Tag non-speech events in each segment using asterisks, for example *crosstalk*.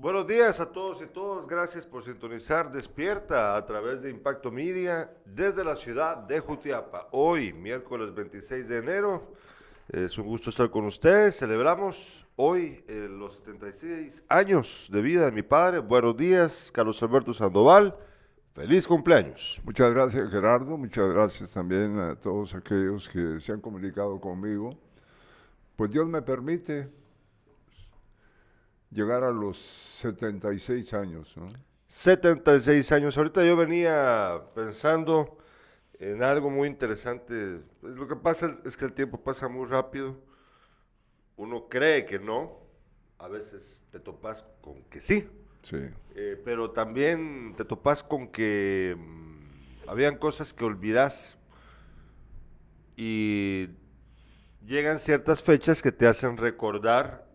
Buenos días a todos y todas. Gracias por sintonizar Despierta a través de Impacto Media desde la ciudad de Jutiapa. Hoy, miércoles 26 de enero, es un gusto estar con ustedes. Celebramos hoy eh, los 76 años de vida de mi padre. Buenos días, Carlos Alberto Sandoval. Feliz cumpleaños. Muchas gracias, Gerardo. Muchas gracias también a todos aquellos que se han comunicado conmigo. Pues Dios me permite llegar a los 76 años. ¿no? 76 años. Ahorita yo venía pensando en algo muy interesante. Pues lo que pasa es que el tiempo pasa muy rápido. Uno cree que no. A veces te topas con que sí. Sí. Eh, pero también te topas con que mm, habían cosas que olvidas y llegan ciertas fechas que te hacen recordar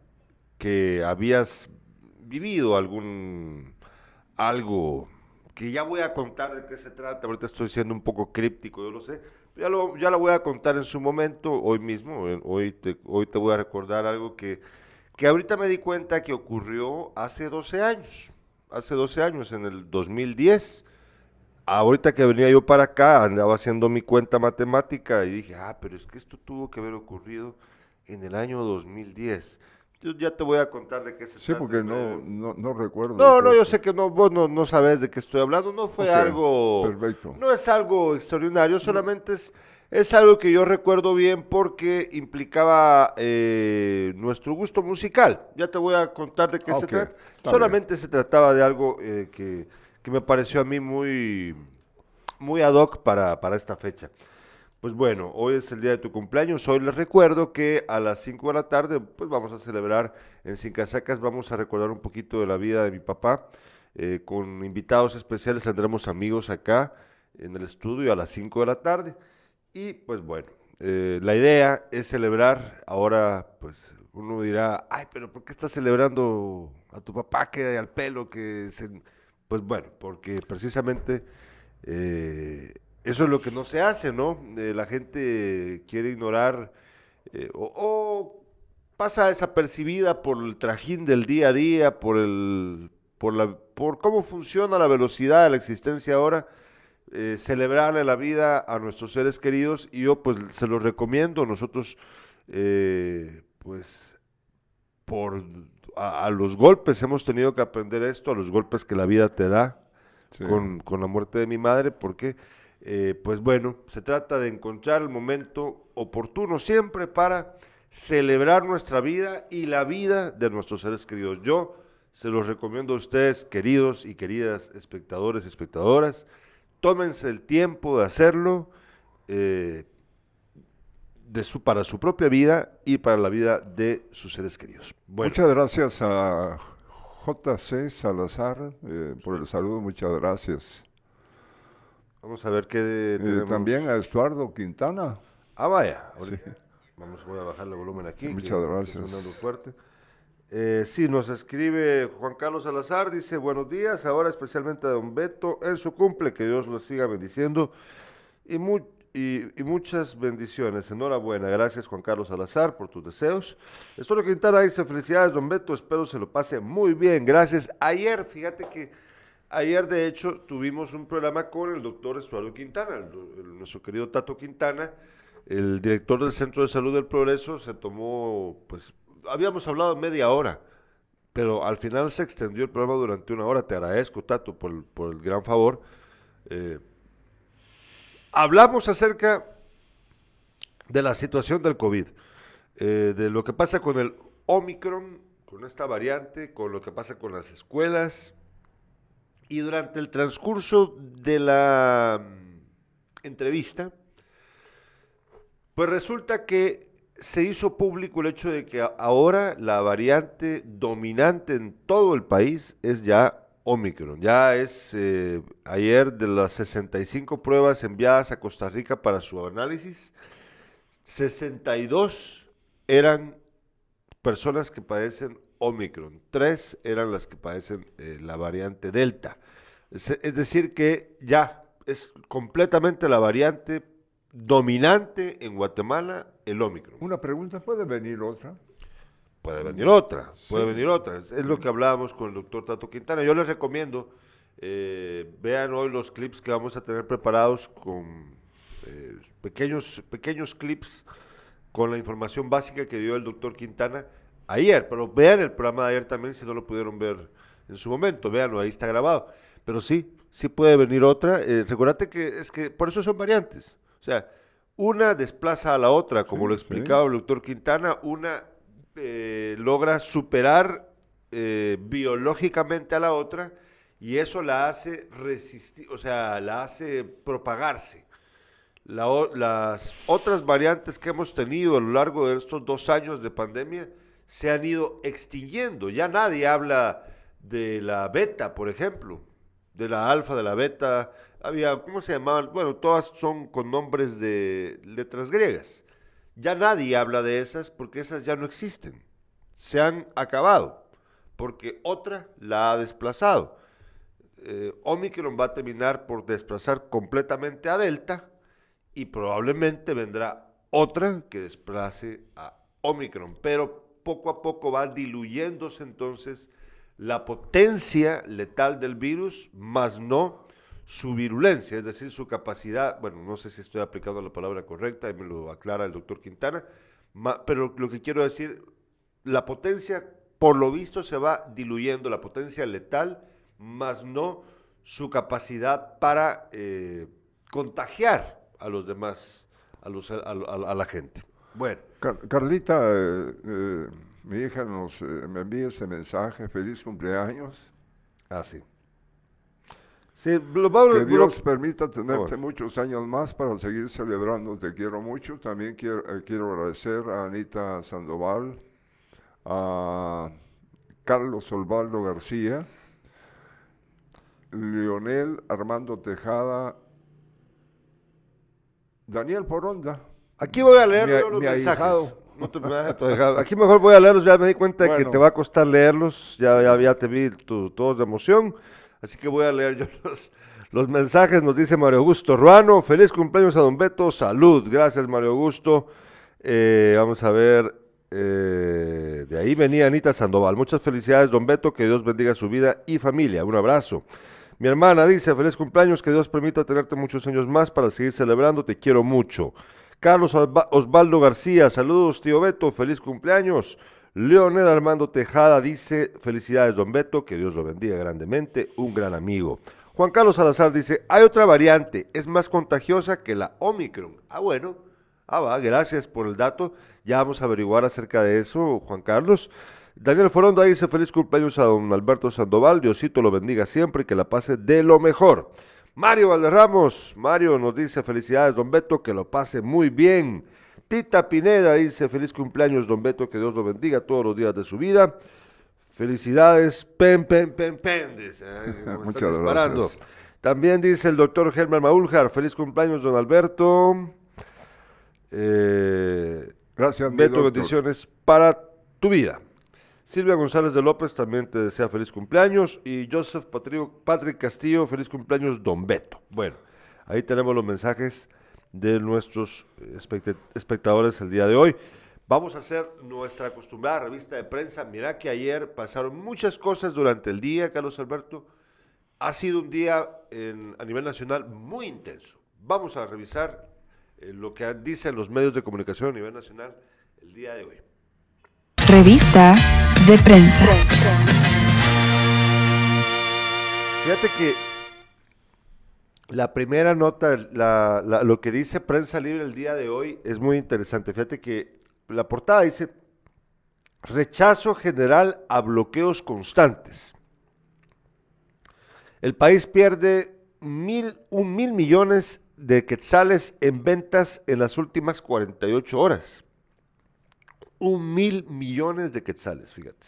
que habías vivido algún algo que ya voy a contar de qué se trata, ahorita estoy siendo un poco críptico, yo lo sé, ya lo, ya lo voy a contar en su momento, hoy mismo, eh, hoy te, hoy te voy a recordar algo que, que ahorita me di cuenta que ocurrió hace 12 años, hace 12 años, en el 2010, ahorita que venía yo para acá, andaba haciendo mi cuenta matemática y dije, ah, pero es que esto tuvo que haber ocurrido en el año 2010. Yo ya te voy a contar de qué se Sí, trata. porque no, no, no recuerdo. No, no, yo sé que no, vos no, no sabes de qué estoy hablando, no fue algo, perfecto. no es algo extraordinario, solamente es, es algo que yo recuerdo bien porque implicaba eh, nuestro gusto musical. Ya te voy a contar de qué se trata. Solamente se trataba de algo eh, que, que me pareció a mí muy, muy ad hoc para, para esta fecha. Pues bueno, hoy es el día de tu cumpleaños. Hoy les recuerdo que a las 5 de la tarde, pues vamos a celebrar en Sin Casacas, vamos a recordar un poquito de la vida de mi papá. eh, con invitados especiales tendremos amigos acá en el estudio a las 5 de la tarde. Y pues bueno, eh, la idea es celebrar. Ahora, pues uno dirá, ay, pero ¿por qué estás celebrando a tu papá que al pelo? que se-?" Pues bueno, porque precisamente eh, eso es lo que no se hace, ¿no? Eh, la gente quiere ignorar eh, o, o pasa desapercibida por el trajín del día a día, por el, por la, por cómo funciona la velocidad de la existencia ahora. eh, celebrarle la vida a nuestros seres queridos y yo pues se los recomiendo. Nosotros eh, pues por a, a los golpes hemos tenido que aprender esto, a los golpes que la vida te da Sí. con, con la muerte de mi madre, porque, eh, pues bueno, se trata de encontrar el momento oportuno siempre para celebrar nuestra vida y la vida de nuestros seres queridos. Yo se los recomiendo a ustedes, queridos y queridas espectadores y espectadoras, tómense el tiempo de hacerlo eh, de su, para su propia vida y para la vida de sus seres queridos. Muchas gracias a JC Salazar eh, por el saludo. Muchas gracias. Vamos a ver qué Eh, también a Estuardo Quintana. Ah, vaya. Vamos, voy a bajar el volumen aquí. Muchas que gracias. fuerte. Eh, sí, nos escribe Juan Carlos Salazar, dice, buenos días, ahora especialmente a don Beto en su cumple, que Dios lo siga bendiciendo y, mu- y, y muchas bendiciones. Enhorabuena, gracias Juan Carlos Salazar por tus deseos. Estuardo Quintana dice, felicidades don Beto, espero se lo pase muy bien, gracias. Ayer, fíjate que ayer de hecho tuvimos un programa con el doctor Estuardo Quintana, nuestro querido Tato Quintana, el director del Centro de Salud del Progreso, se tomó, pues, habíamos hablado media hora, pero al final se extendió el programa durante una hora. Te agradezco, Tato, por, el- por el gran favor. Eh, hablamos acerca de la situación del COVID, eh, de lo que pasa con el Omicron, con esta variante, con lo que pasa con las escuelas. Y durante el transcurso de la mm, entrevista, pues resulta que se hizo público el hecho de que ahora la variante dominante en todo el país es ya Omicron. Ya es eh, ayer de las 65 pruebas enviadas a Costa Rica para su análisis, 62 eran personas que padecen Omicron, tres eran las que padecen eh, la variante Delta. Es, es decir, que ya es completamente la variante dominante en Guatemala, el Omicron. Una pregunta, ¿puede venir otra? puede venir otra, puede venir otra. Es lo que hablábamos con el doctor Tato Quintana. Yo les recomiendo, eh, vean hoy los clips que vamos a tener preparados con eh, pequeños, pequeños clips con la información básica que dio el doctor Quintana ayer, pero vean el programa de ayer también si no lo pudieron ver en su momento, veanlo, ahí está grabado. Pero sí, sí puede venir otra. Eh, recordate que es que por eso son variantes. O sea, una desplaza a la otra, como lo explicaba el doctor Quintana, una eh, logra superar eh, biológicamente a la otra y eso la hace resistir, o sea, la hace propagarse. las otras variantes que hemos tenido a lo largo de estos dos años de pandemia se han ido extinguiendo. Ya nadie habla de la beta, por ejemplo, de la alfa, de la beta. Había, ¿cómo se llamaban? Bueno, todas son con nombres de letras griegas. Ya nadie habla de esas porque esas ya no existen. Se han acabado porque otra la ha desplazado. Eh, Omicron va a terminar por desplazar completamente a Delta y probablemente vendrá otra que desplace a Omicron, pero poco a poco va diluyéndose entonces la potencia letal del virus, más no su virulencia, es decir, su capacidad, bueno, no sé si estoy aplicando la palabra correcta, y me lo aclara el doctor Quintana, pero lo que quiero decir, la potencia, por lo visto, se va diluyendo, la potencia letal, más no su capacidad para eh, contagiar a los demás, a, los, a, la gente. Bueno. Carlita, eh, eh, mi hija nos eh, me envía ese mensaje, feliz cumpleaños. Ah, sí. que Dios permita tenerte muchos años más para seguir celebrando. Te quiero mucho. También quiero, eh, quiero agradecer a Anita Sandoval, a Carlos Osvaldo García, Leonel Armando Tejada, Daniel Poronda. Aquí voy a leer los mensajes. Aquí mejor voy a leerlos, ya me di cuenta de que te va a costar leerlos, ya, ya, te vi todos de emoción, así que voy a leer yo los, mensajes, nos dice Mario Augusto Ruano, feliz cumpleaños a Don Beto, salud, gracias Mario Augusto, eh, vamos a ver, eh, de ahí venía Anita Sandoval, muchas felicidades Don Beto, que Dios bendiga su vida y familia, un abrazo. Mi hermana dice, feliz cumpleaños, que Dios permita tenerte muchos años más para seguir celebrando, te quiero mucho. Carlos Osvaldo García, saludos tío Beto, feliz cumpleaños. Leonel Armando Tejada dice, felicidades don Beto, que Dios lo bendiga grandemente, un gran amigo. Juan Carlos Salazar dice, hay otra variante, es más contagiosa que la Omicron. Ah, bueno, ah, va, gracias por el dato, ya vamos a averiguar acerca de eso, Juan Carlos. Daniel Foronda dice, feliz cumpleaños a don Alberto Sandoval, Diosito lo bendiga siempre y que la pase de lo mejor. Mario Valderramos, Mario nos dice felicidades, don Beto, que lo pase muy bien. Tita Pineda dice feliz cumpleaños, don Beto, que Dios lo bendiga todos los días de su vida. Felicidades, pen, pen, pen, pen, dice. *laughs* Muchas gracias. También dice el doctor Germán Maúljar, feliz cumpleaños, don Alberto. Eh, gracias, Beto, bendiciones para tu vida. Silvia González de López también te desea feliz cumpleaños. Y Joseph Patrick Castillo, feliz cumpleaños, Don Beto. Bueno, ahí tenemos los mensajes de nuestros espectadores el día de hoy. Vamos a hacer nuestra acostumbrada revista de prensa. Mira que ayer pasaron muchas cosas durante el día, Carlos Alberto. Ha sido un día a nivel nacional muy intenso. Vamos a revisar eh, lo que dicen los medios de comunicación a nivel nacional el día de hoy. Revista de prensa. Fíjate que la primera nota, lo que dice Prensa Libre el día de hoy es muy interesante. Fíjate que la portada dice rechazo general a bloqueos constantes. El país pierde mil, un mil millones de quetzales en ventas en las últimas 48 horas un mil millones de quetzales, fíjate.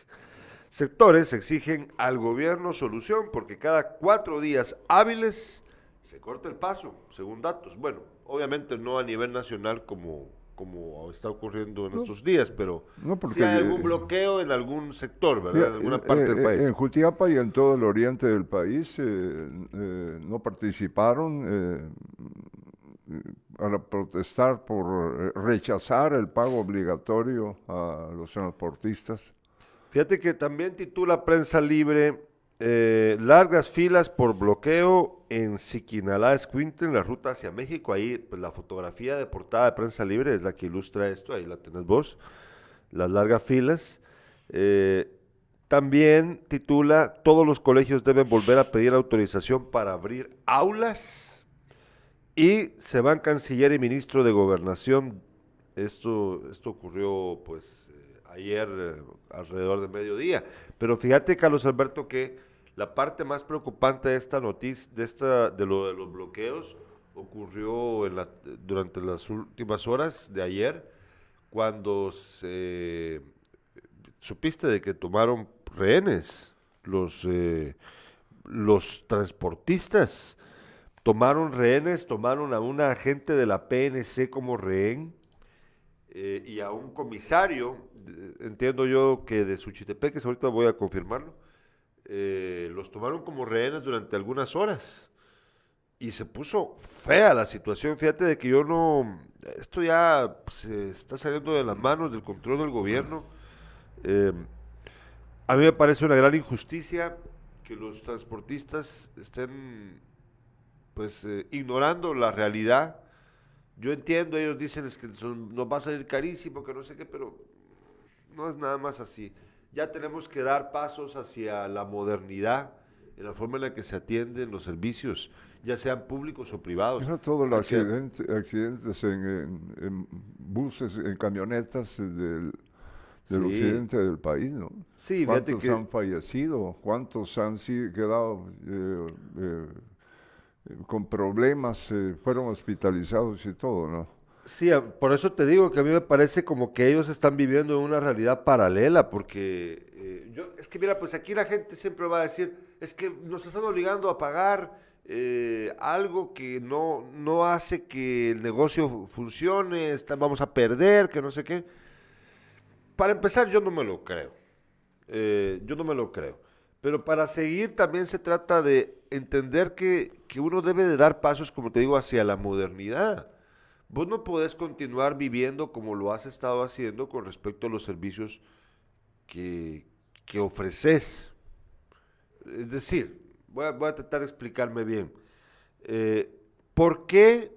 Sectores exigen al gobierno solución porque cada cuatro días hábiles se corta el paso, según datos. Bueno, obviamente no a nivel nacional como, como está ocurriendo en estos días, pero no si hay algún bloqueo en algún sector, ¿verdad? En alguna parte del eh, país. En Jutiapa y en todo el oriente del país eh, eh, no participaron para protestar por eh, rechazar el pago obligatorio a los transportistas. Fíjate que también titula Prensa Libre eh, largas filas por bloqueo en Siquinalá, Escuintla, en la ruta hacia México. Ahí pues, la fotografía de portada de Prensa Libre es la que ilustra esto, ahí la tenés vos, las largas filas. Eh, también titula, todos los colegios deben volver a pedir autorización para abrir aulas y se van canciller y ministro de gobernación. Esto, esto ocurrió pues eh, ayer eh, alrededor de mediodía. Pero fíjate, Carlos Alberto, que la parte más preocupante de esta noticia, de, esta, de lo de los bloqueos, ocurrió en la, durante las últimas horas de ayer, cuando se supiste de que tomaron rehenes los, eh, los transportistas. Tomaron rehenes, tomaron a un agente de la PNC como rehén eh, y a un comisario, entiendo yo que de Suchitepeques, ahorita voy a confirmarlo, eh, los tomaron como rehenes durante algunas horas y se puso fea la situación. Fíjate de que yo no, esto ya se está saliendo de las manos del control del gobierno. Eh, a mí me parece una gran injusticia que los transportistas estén pues eh, ignorando la realidad. Yo entiendo, ellos dicen es que nos va a salir carísimo, que no sé qué, pero no es nada más así. Ya tenemos que dar pasos hacia la modernidad en la forma en la que se atienden los servicios, ya sean públicos o privados. No todos los accidentes, en, buses, en camionetas del, occidente del país, ¿no? Sí, ¿Cuántos han fallecido? ¿Cuántos han quedado eh, eh, con problemas? Eh, fueron hospitalizados y todo, ¿no? Sí, por eso te digo que a mí me parece como que ellos están viviendo en una realidad paralela, porque eh, yo, es que mira, pues aquí la gente siempre va a decir, es que nos están obligando a pagar eh, algo que no, no hace que el negocio funcione, está, vamos a perder, que no sé qué. Para empezar, yo no me lo creo. Eh, yo no me lo creo. Pero para seguir también se trata de entender que, que uno debe de dar pasos, como te digo, hacia la modernidad Vos no podés continuar viviendo como lo has estado haciendo con respecto a los servicios que, que ofreces. Es decir, voy a, tratar de explicarme bien. Eh, ¿Por qué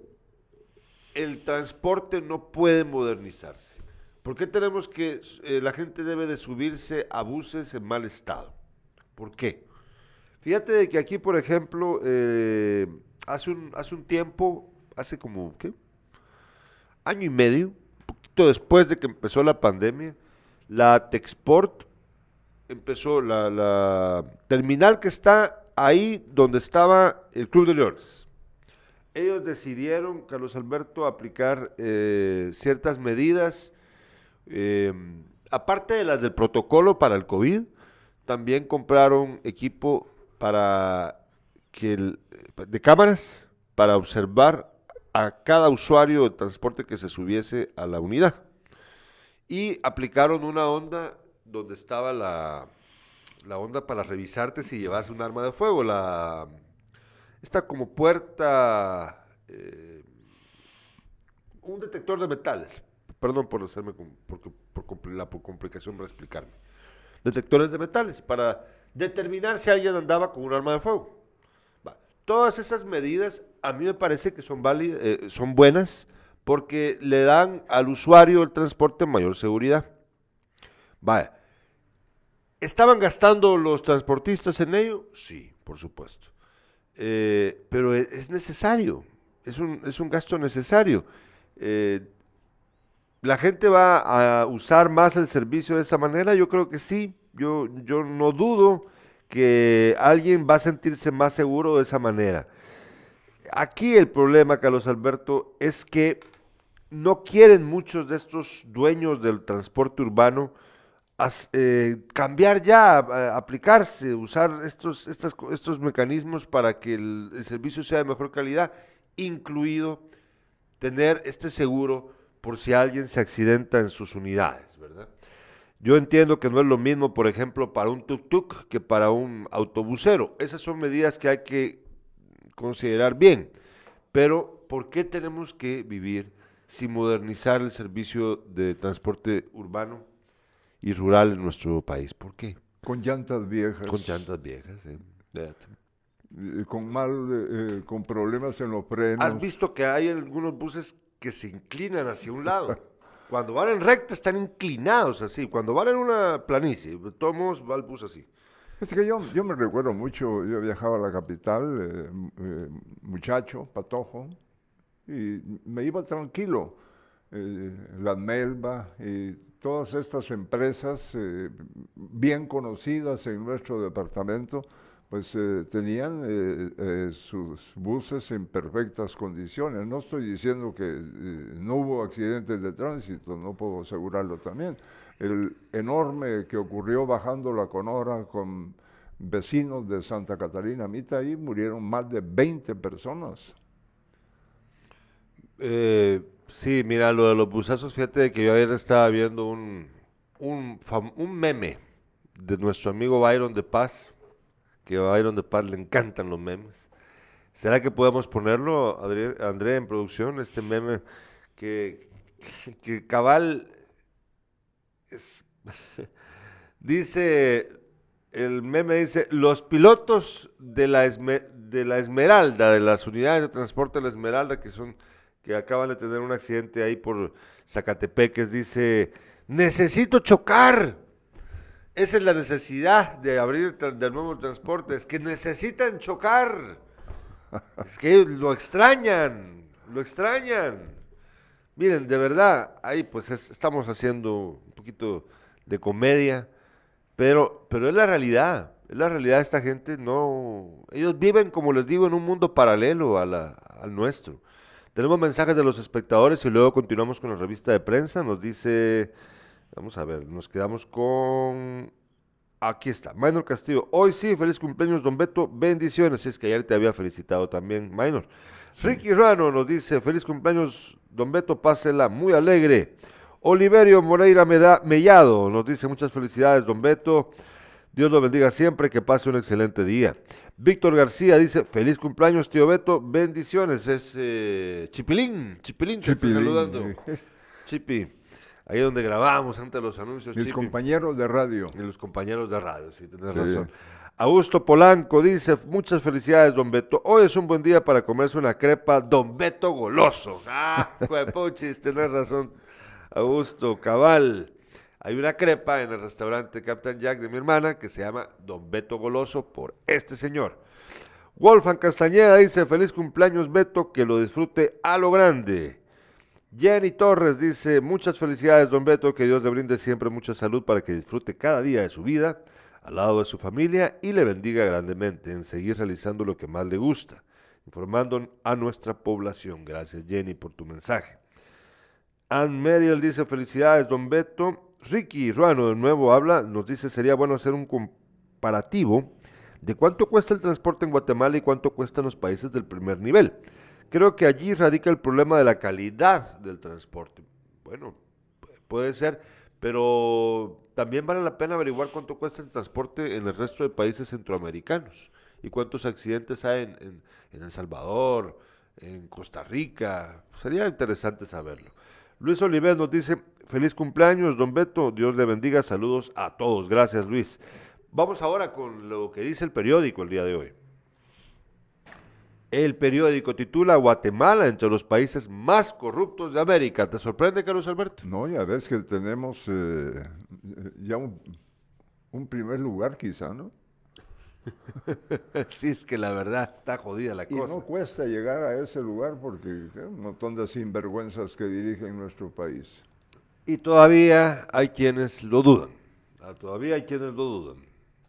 el transporte no puede modernizarse? ¿Por qué tenemos que, eh, la gente debe de subirse a buses en mal estado? ¿Por qué? Fíjate que aquí, por ejemplo, eh, hace, un, hace un tiempo, hace como, ¿qué? año y medio, un poquito después de que empezó la pandemia, la Texport empezó, la, terminal que está ahí donde estaba el Club de Leones. Ellos decidieron, Carlos Alberto, aplicar eh, ciertas medidas, eh, aparte de las del protocolo para el COVID, también compraron equipo para que de cámaras para observar a cada usuario de transporte que se subiese a la unidad. Y aplicaron una onda donde estaba la, la onda para revisarte si llevas un arma de fuego, la esta como puerta, eh, un detector de metales. Perdón por hacerme por, por, la complicación para explicarme. Detectores de metales para determinar si alguien andaba con un arma de fuego. Todas esas medidas a mí me parece que son válidas, eh, son buenas porque le dan al usuario del transporte mayor seguridad. ¿Estaban gastando los transportistas en ello? Sí, por supuesto. Eh, pero e, es, necesario, es un, es un, gasto necesario. Eh, ¿La gente va a usar más el servicio de esa manera? Yo creo que sí, yo, yo no dudo que alguien va a sentirse más seguro de esa manera. Aquí el problema, Carlos Alberto, es que no quieren muchos de estos dueños del transporte urbano eh, cambiar ya, aplicarse, usar estos, estos mecanismos para que el, el, servicio sea de mejor calidad, incluido tener este seguro por si alguien se accidenta en sus unidades, ¿verdad? Yo entiendo que no es lo mismo, por ejemplo, para un tuk-tuk que para un autobusero. Esas son medidas que hay que considerar bien. Pero, ¿por qué tenemos que vivir sin modernizar el servicio de transporte urbano y rural en nuestro país? ¿Por qué? Con llantas viejas. Con llantas viejas, sí. Con mal, eh, con problemas en los frenos. ¿Has visto que hay algunos buses que se inclinan hacia un lado? *laughs* Cuando van en recta están inclinados así. Cuando van en una planicie, todos va el bus así. Es que yo, yo me recuerdo mucho, yo viajaba a la capital, eh, eh, muchacho, patojo, y me iba tranquilo. Eh, la Melba y todas estas empresas bien conocidas en nuestro departamento, pues tenían sus buses en perfectas condiciones. No estoy diciendo que no hubo accidentes de tránsito, no puedo asegurarlo también, el enorme que ocurrió bajando la Conora con vecinos de Santa Catarina Mita, ahí murieron más de 20 personas. Eh, sí, mira, lo de los busazos, fíjate que yo ayer estaba viendo un, un meme de nuestro amigo Byron de Paz, que a Byron de Paz le encantan los memes. ¿Será que podemos ponerlo, André, en producción, este meme que, que cabal *laughs* dice, el meme dice, los pilotos de la, de la Esmeralda, de las unidades de transporte de la Esmeralda, que son, que acaban de tener un accidente ahí por Zacatepeques, dice, necesito chocar. Esa es la necesidad de abrir del nuevo transporte, es que necesitan chocar. Es que lo extrañan, lo extrañan. Miren, de verdad, ahí pues estamos haciendo un poquito de comedia, pero, pero es la realidad, es la realidad de esta gente, no, ellos viven, como les digo, en un mundo paralelo al nuestro. Tenemos mensajes de los espectadores y luego continuamos con la revista de prensa, nos dice, vamos a ver, nos quedamos con Aquí está, Minor Castillo. Hoy sí, feliz cumpleaños, don Beto. Bendiciones. Es que ayer te había felicitado también, Minor. Ricky Rano nos dice, feliz cumpleaños, don Beto, pásela muy alegre. Oliverio Moreira Mellado nos dice muchas felicidades, don Beto. Dios lo bendiga siempre, que pase un excelente día. Víctor García dice, feliz cumpleaños, tío Beto, bendiciones. Es eh, Chipilín, Chipilín te está saludando. Chipi, ahí donde grabamos antes los anuncios. Mis compañeros de radio. Y los compañeros de radio, sí, tienes razón. Augusto Polanco dice, muchas felicidades, don Beto. Hoy es un buen día para comerse una crepa, don Beto goloso. *laughs* Ah, puchis, tenés razón. Augusto Cabal. Hay una crepa en el restaurante Captain Jack de mi hermana que se llama Don Beto Goloso por este señor. Wolfan Castañeda dice, feliz cumpleaños Beto, que lo disfrute a lo grande. Jenny Torres dice, muchas felicidades Don Beto, que Dios le brinde siempre mucha salud para que disfrute cada día de su vida al lado de su familia y le bendiga grandemente en seguir realizando lo que más le gusta, informando a nuestra población. Gracias Jenny por tu mensaje. Ann Meriel dice, felicidades, don Beto. Ricky Ruano de nuevo habla, nos dice, sería bueno hacer un comparativo de cuánto cuesta el transporte en Guatemala y cuánto cuesta en los países del primer nivel. Creo que allí radica el problema de la calidad del transporte. Bueno, puede ser, pero también vale la pena averiguar cuánto cuesta el transporte en el resto de países centroamericanos y cuántos accidentes hay en, El Salvador, en Costa Rica. Sería interesante saberlo. Luis Oliver nos dice, feliz cumpleaños, don Beto, Dios le bendiga, saludos a todos, gracias Luis. Vamos ahora con lo que dice el periódico el día de hoy. El periódico titula Guatemala entre los países más corruptos de América. ¿Te sorprende, Carlos Alberto? No, ya ves que tenemos eh, ya un, un primer lugar quizá, ¿no? *laughs* sí, es que la verdad está jodida la cosa. Y no cuesta llegar a ese lugar porque hay un montón de sinvergüenzas que dirigen nuestro país. Y todavía hay quienes lo dudan. Ah, todavía hay quienes lo dudan.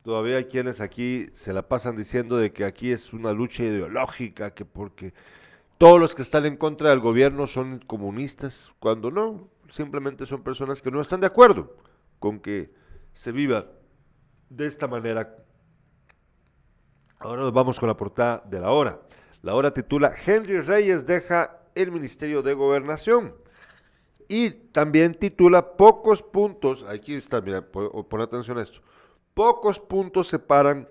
Todavía hay quienes aquí se la pasan diciendo de que aquí es una lucha ideológica, que porque todos los que están en contra del gobierno son comunistas, cuando no, simplemente son personas que no están de acuerdo con que se viva de esta manera Ahora nos vamos con la portada de la hora. La hora titula Henry Reyes deja el Ministerio de Gobernación. Y también titula Pocos puntos, aquí está, mira, pon atención a esto. Pocos puntos separan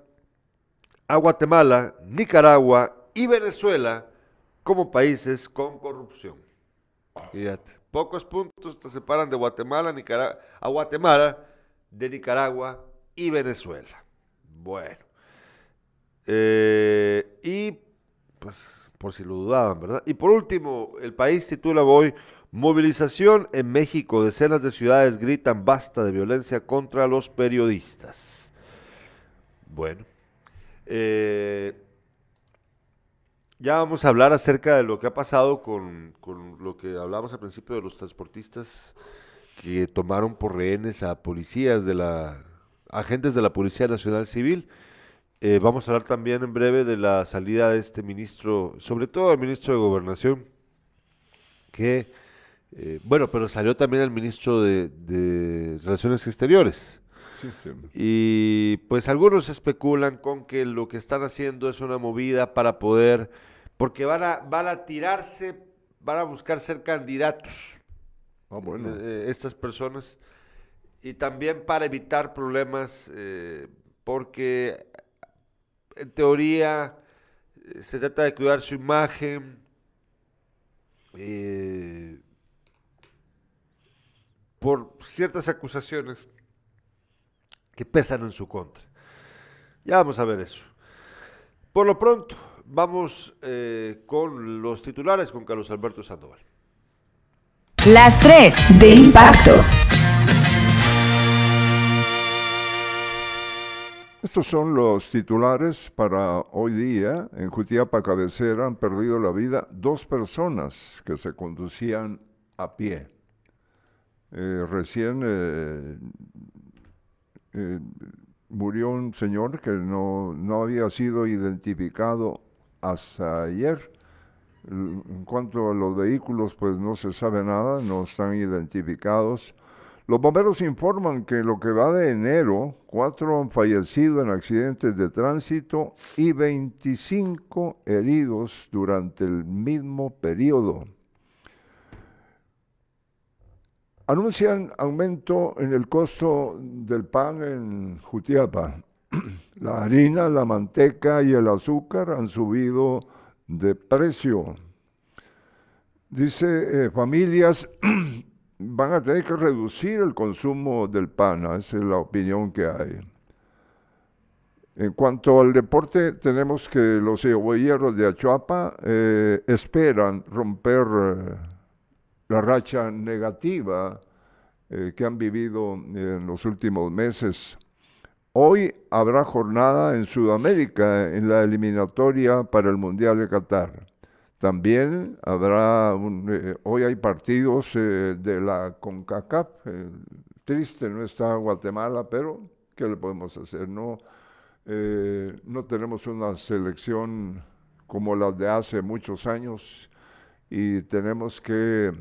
a Guatemala, Nicaragua y Venezuela como países con corrupción. Fíjate, pocos puntos te separan de Guatemala, Nicaragua, a Guatemala, de Nicaragua y Venezuela. Bueno. Eh, y, pues, por si lo dudaban, ¿verdad? Y por último, el país titula hoy Movilización en México. Decenas de ciudades gritan basta de violencia contra los periodistas. Bueno. Eh, ya vamos a hablar acerca de lo que ha pasado con, lo que hablamos al principio de los transportistas que tomaron por rehenes a policías de la agentes de la Policía Nacional Civil. Eh, vamos a hablar también en breve de la salida de este ministro, sobre todo el ministro de Gobernación, que, eh, bueno, pero salió también el ministro de, Relaciones Exteriores. Y pues algunos especulan con que lo que están haciendo es una movida para poder, porque van a, van a tirarse, van a buscar ser candidatos. Ah, bueno. Eh, estas personas. Y también para evitar problemas, porque en teoría eh, se trata de cuidar su imagen. Eh, por ciertas acusaciones que pesan en su contra. Ya vamos a ver eso. Por lo pronto, vamos eh, con los titulares con Carlos Alberto Sandoval. Las tres de impacto. Estos son los titulares para hoy día. En Jutiapa Cabecera han perdido la vida dos personas que se conducían a pie. Eh, recién eh, eh, murió un señor que no, no había sido identificado hasta ayer. En cuanto a los vehículos, pues no se sabe nada, no están identificados. Los bomberos informan que lo que va de enero, cuatro han fallecido en accidentes de tránsito y 25 heridos durante el mismo periodo. Anuncian aumento en el costo del pan en Jutiapa. *clears throat* La harina, la manteca y el azúcar han subido de precio. Dice eh, familias *clears throat* van a tener que reducir el consumo del pan, esa es la opinión que hay. En cuanto al deporte, tenemos que los cebolleros de Achuapa eh, esperan romper eh, la racha negativa eh, que han vivido en los últimos meses. Hoy habrá jornada en Sudamérica en la eliminatoria para el Mundial de Qatar. También habrá, eh, hoy hay partidos eh, de la CONCACAF, triste no está Guatemala, pero ¿qué le podemos hacer? No, no tenemos una selección como la de hace muchos años y tenemos que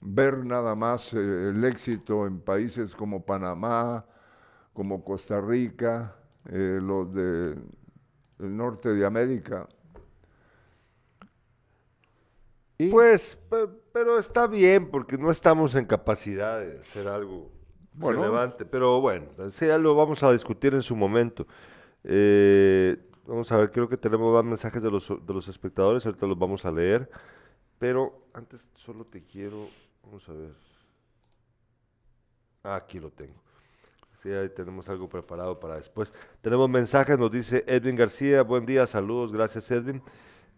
ver nada más el éxito en países como Panamá, como Costa Rica, los del norte de América Pues, pero está bien, porque no estamos en capacidad de hacer algo relevante. Pero bueno, ya lo vamos a discutir en su momento. Eh, vamos a ver, creo que tenemos más mensajes de los, de los espectadores, ahorita los vamos a leer. Pero antes solo te quiero, vamos a ver. Ah, aquí lo tengo. Sí, ahí tenemos algo preparado para después. Tenemos mensajes, nos dice Edwin García, buen día, saludos, gracias Edwin.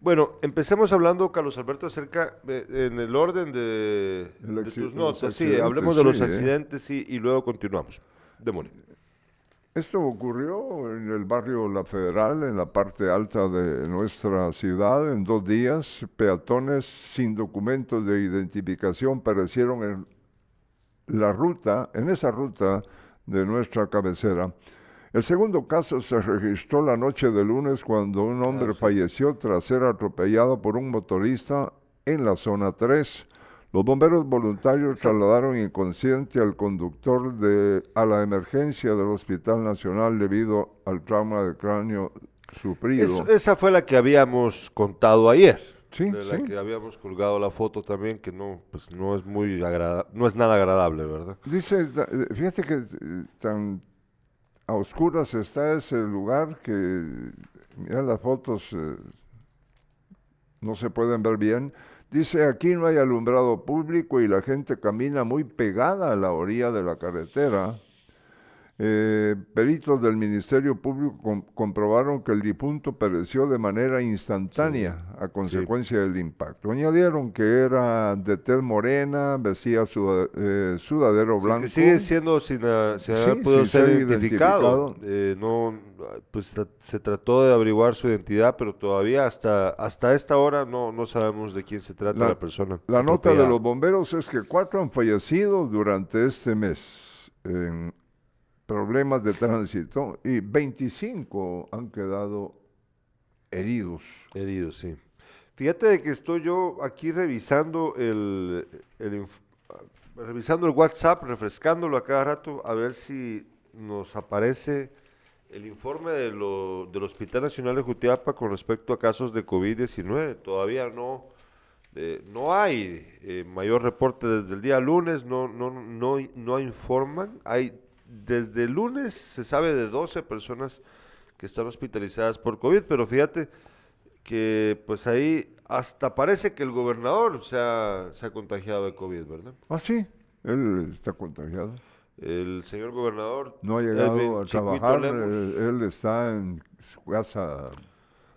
Bueno, empecemos hablando, Carlos Alberto, acerca, en el orden de, tus notas. Sí, hablemos de los ¿eh? accidentes y, luego continuamos. Demonio. Esto ocurrió en el barrio La Federal, en la parte alta de nuestra ciudad, en dos días. Peatones sin documentos de identificación perecieron en la ruta, en esa ruta de nuestra cabecera. El segundo caso se registró la noche de lunes cuando un hombre ah, falleció tras ser atropellado por un motorista en la zona 3. Los bomberos voluntarios trasladaron inconsciente al conductor de, a la emergencia del Hospital Nacional debido al trauma de cráneo sufrido. esa fue la que habíamos contado ayer. Sí, de la que habíamos colgado la foto también, que no, pues no es muy no es nada agradable, ¿verdad? Dice, fíjate que eh, tan a oscuras está ese lugar que, mira las fotos, eh, no se pueden ver bien. Dice, aquí no hay alumbrado público y la gente camina muy pegada a la orilla de la carretera. Eh, peritos del Ministerio Público comprobaron que el difunto pereció de manera instantánea a consecuencia del impacto. Añadieron que era de tez morena, vestía su, eh, sudadero blanco. que sigue siendo sin, sin ser, identificado. Eh, no, pues se trató de averiguar su identidad, pero todavía hasta hasta esta hora no, no sabemos de quién se trata la, persona. La nota de los bomberos es que cuatro han fallecido durante este mes en problemas de tránsito y 25 han quedado heridos. Heridos, sí. Fíjate de que estoy yo aquí revisando el, revisando el WhatsApp, refrescándolo a cada rato, a ver si nos aparece el informe de lo, del Hospital Nacional de Jutiapa con respecto a casos de COVID-19. Todavía no, eh, no hay eh, mayor reporte desde el día lunes, no, no, no, no informan. Hay desde el lunes se sabe de 12 personas que están hospitalizadas por COVID, pero fíjate que pues ahí hasta parece que el gobernador se ha, se ha contagiado de COVID, ¿verdad? Ah, sí, él está contagiado. El señor gobernador no ha llegado a trabajar, él, está en su casa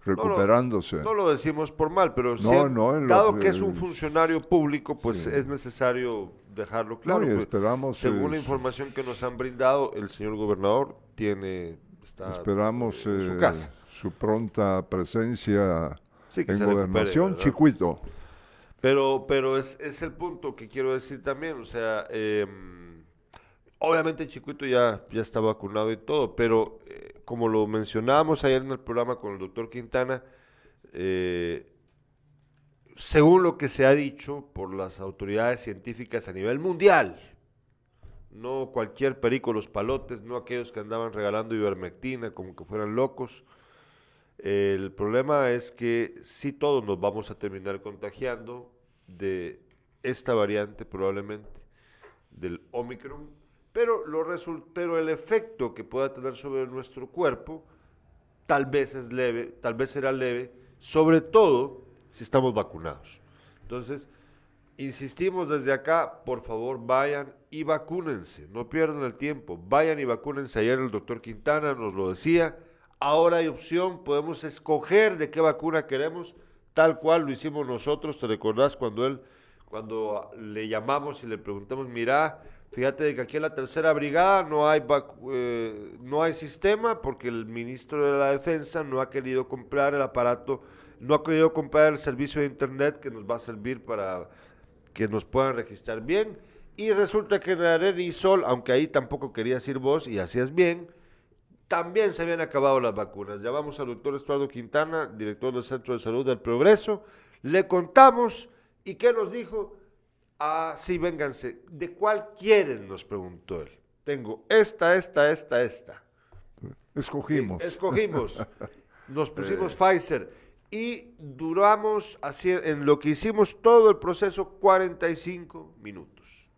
recuperándose. No, lo decimos por mal, pero dado que es un funcionario público, pues es necesario dejarlo claro. Pues, esperamos, según la información que nos han brindado, el señor gobernador tiene está esperamos en su eh, casa. Su pronta presencia en gobernación, Chicuito. Pero, pero es, es el punto que quiero decir también, o sea, em, obviamente Chicuito ya, ya está vacunado y todo, pero eh, como lo mencionábamos ayer en el programa con el doctor Quintana, eh, según lo que se ha dicho por las autoridades científicas a nivel mundial, no cualquier perico los palotes, no aquellos que andaban regalando ivermectina como que fueran locos. El problema es que sí todos nos vamos a terminar contagiando de esta variante probablemente, del Omicron, pero, lo pero el efecto que pueda tener sobre nuestro cuerpo tal vez es leve, tal vez será leve, sobre todo si estamos vacunados. Entonces, insistimos desde acá, por favor vayan y vacúnense, no pierdan el tiempo, vayan y vacúnense. Ayer el doctor Quintana nos lo decía, ahora hay opción, podemos escoger de qué vacuna queremos, tal cual lo hicimos nosotros, te recordás cuando él, cuando le llamamos y le preguntamos, mira, fíjate que aquí en la tercera brigada no hay, eh, no hay sistema porque el ministro de la defensa no ha querido comprar el aparato no ha querido comprar el servicio de internet que nos va a servir para que nos puedan registrar bien. Y resulta que en Arena y Sol, aunque ahí tampoco querías ir vos y hacías bien, también se habían acabado las vacunas. Llamamos al doctor Estuardo Quintana, director del Centro de Salud del Progreso, le contamos y ¿qué nos dijo? Ah, sí, vénganse. ¿De cuál quieren? Nos preguntó él. Tengo esta, esta, esta, esta. Escogimos. escogimos. *laughs* Nos pusimos Pfizer y duramos así, en lo que hicimos todo el proceso 45 minutos.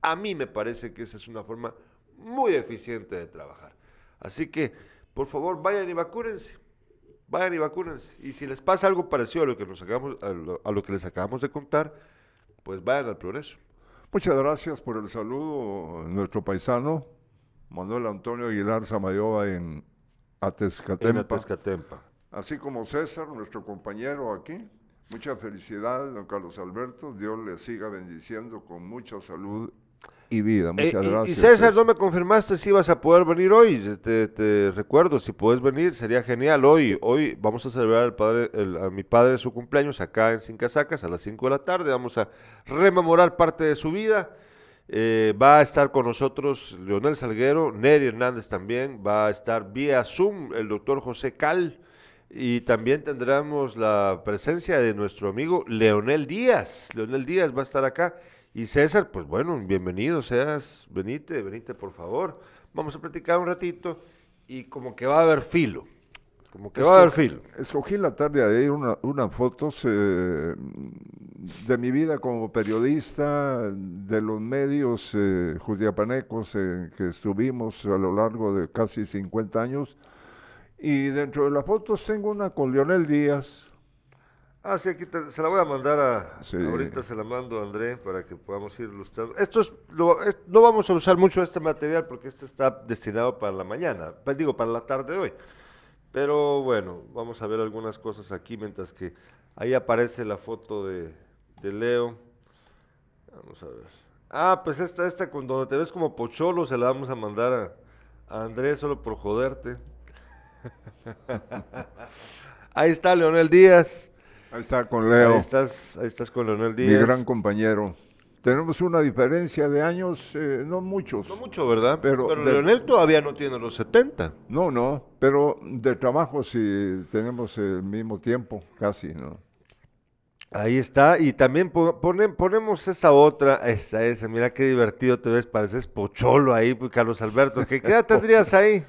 A mí me parece que esa es una forma muy eficiente de trabajar. Así que, por favor, vayan y vacúnense. Vayan y vacúnense. Y si les pasa algo parecido a lo que, nos acabamos, a lo, que les acabamos de contar, pues vayan al progreso. Muchas gracias por el saludo, nuestro paisano Manuel Antonio Aguilar Samayoa en Atezcatempa. En Atezcatempa así como César, nuestro compañero aquí. Mucha felicidad, don Carlos Alberto. Dios le siga bendiciendo con mucha salud y vida. Eh, Muchas gracias. Y César, no me confirmaste si ibas a poder venir hoy. Te, recuerdo, si puedes venir, sería genial. Hoy hoy vamos a celebrar al padre, a mi padre su cumpleaños acá en Cincasacas a las 5 de la tarde. Vamos a rememorar parte de su vida. Eh, va a estar con nosotros Leonel Salguero, Neri Hernández también. Va a estar vía Zoom el doctor José Cal y también tendremos la presencia de nuestro amigo Leonel Díaz. Leonel Díaz va a estar acá. Y César, pues bueno, bienvenido seas, venite, venite por favor. Vamos a platicar un ratito y como que va a haber filo. Como que va a haber filo. Escogí la tarde de ayer una, una fotos eh, de mi vida como periodista, de los medios eh, judiapanecos eh, que estuvimos a lo largo de casi 50 años y dentro de las fotos tengo una con Leonel Díaz. Ah, sí, aquí se la voy a mandar a... Ahorita se la mando a André para que podamos ir ilustrando. Esto es, no vamos a usar mucho este material porque este está destinado para la mañana, pues digo, para la tarde de hoy. Pero bueno, vamos a ver algunas cosas aquí mientras que ahí aparece la foto de, Leo. Vamos a ver. Ah, pues esta, esta, cuando te ves como pocholo, se la vamos a mandar a, a Andrés solo por joderte. *laughs* ahí está Leonel Díaz. Ahí está con Leo. Ahí estás, ahí estás con Leonel Díaz. Mi gran compañero. Tenemos una diferencia de años, eh, no muchos. No mucho, ¿verdad? Pero, Leonel todavía no tiene los 70. No, no, pero de trabajo sí tenemos el mismo tiempo, casi, ¿no? Ahí está, y también ponemos esa otra, esa, esa, mira qué divertido te ves, pareces pocholo ahí, pues, Carlos Alberto, ¿qué, edad *laughs* tendrías ahí?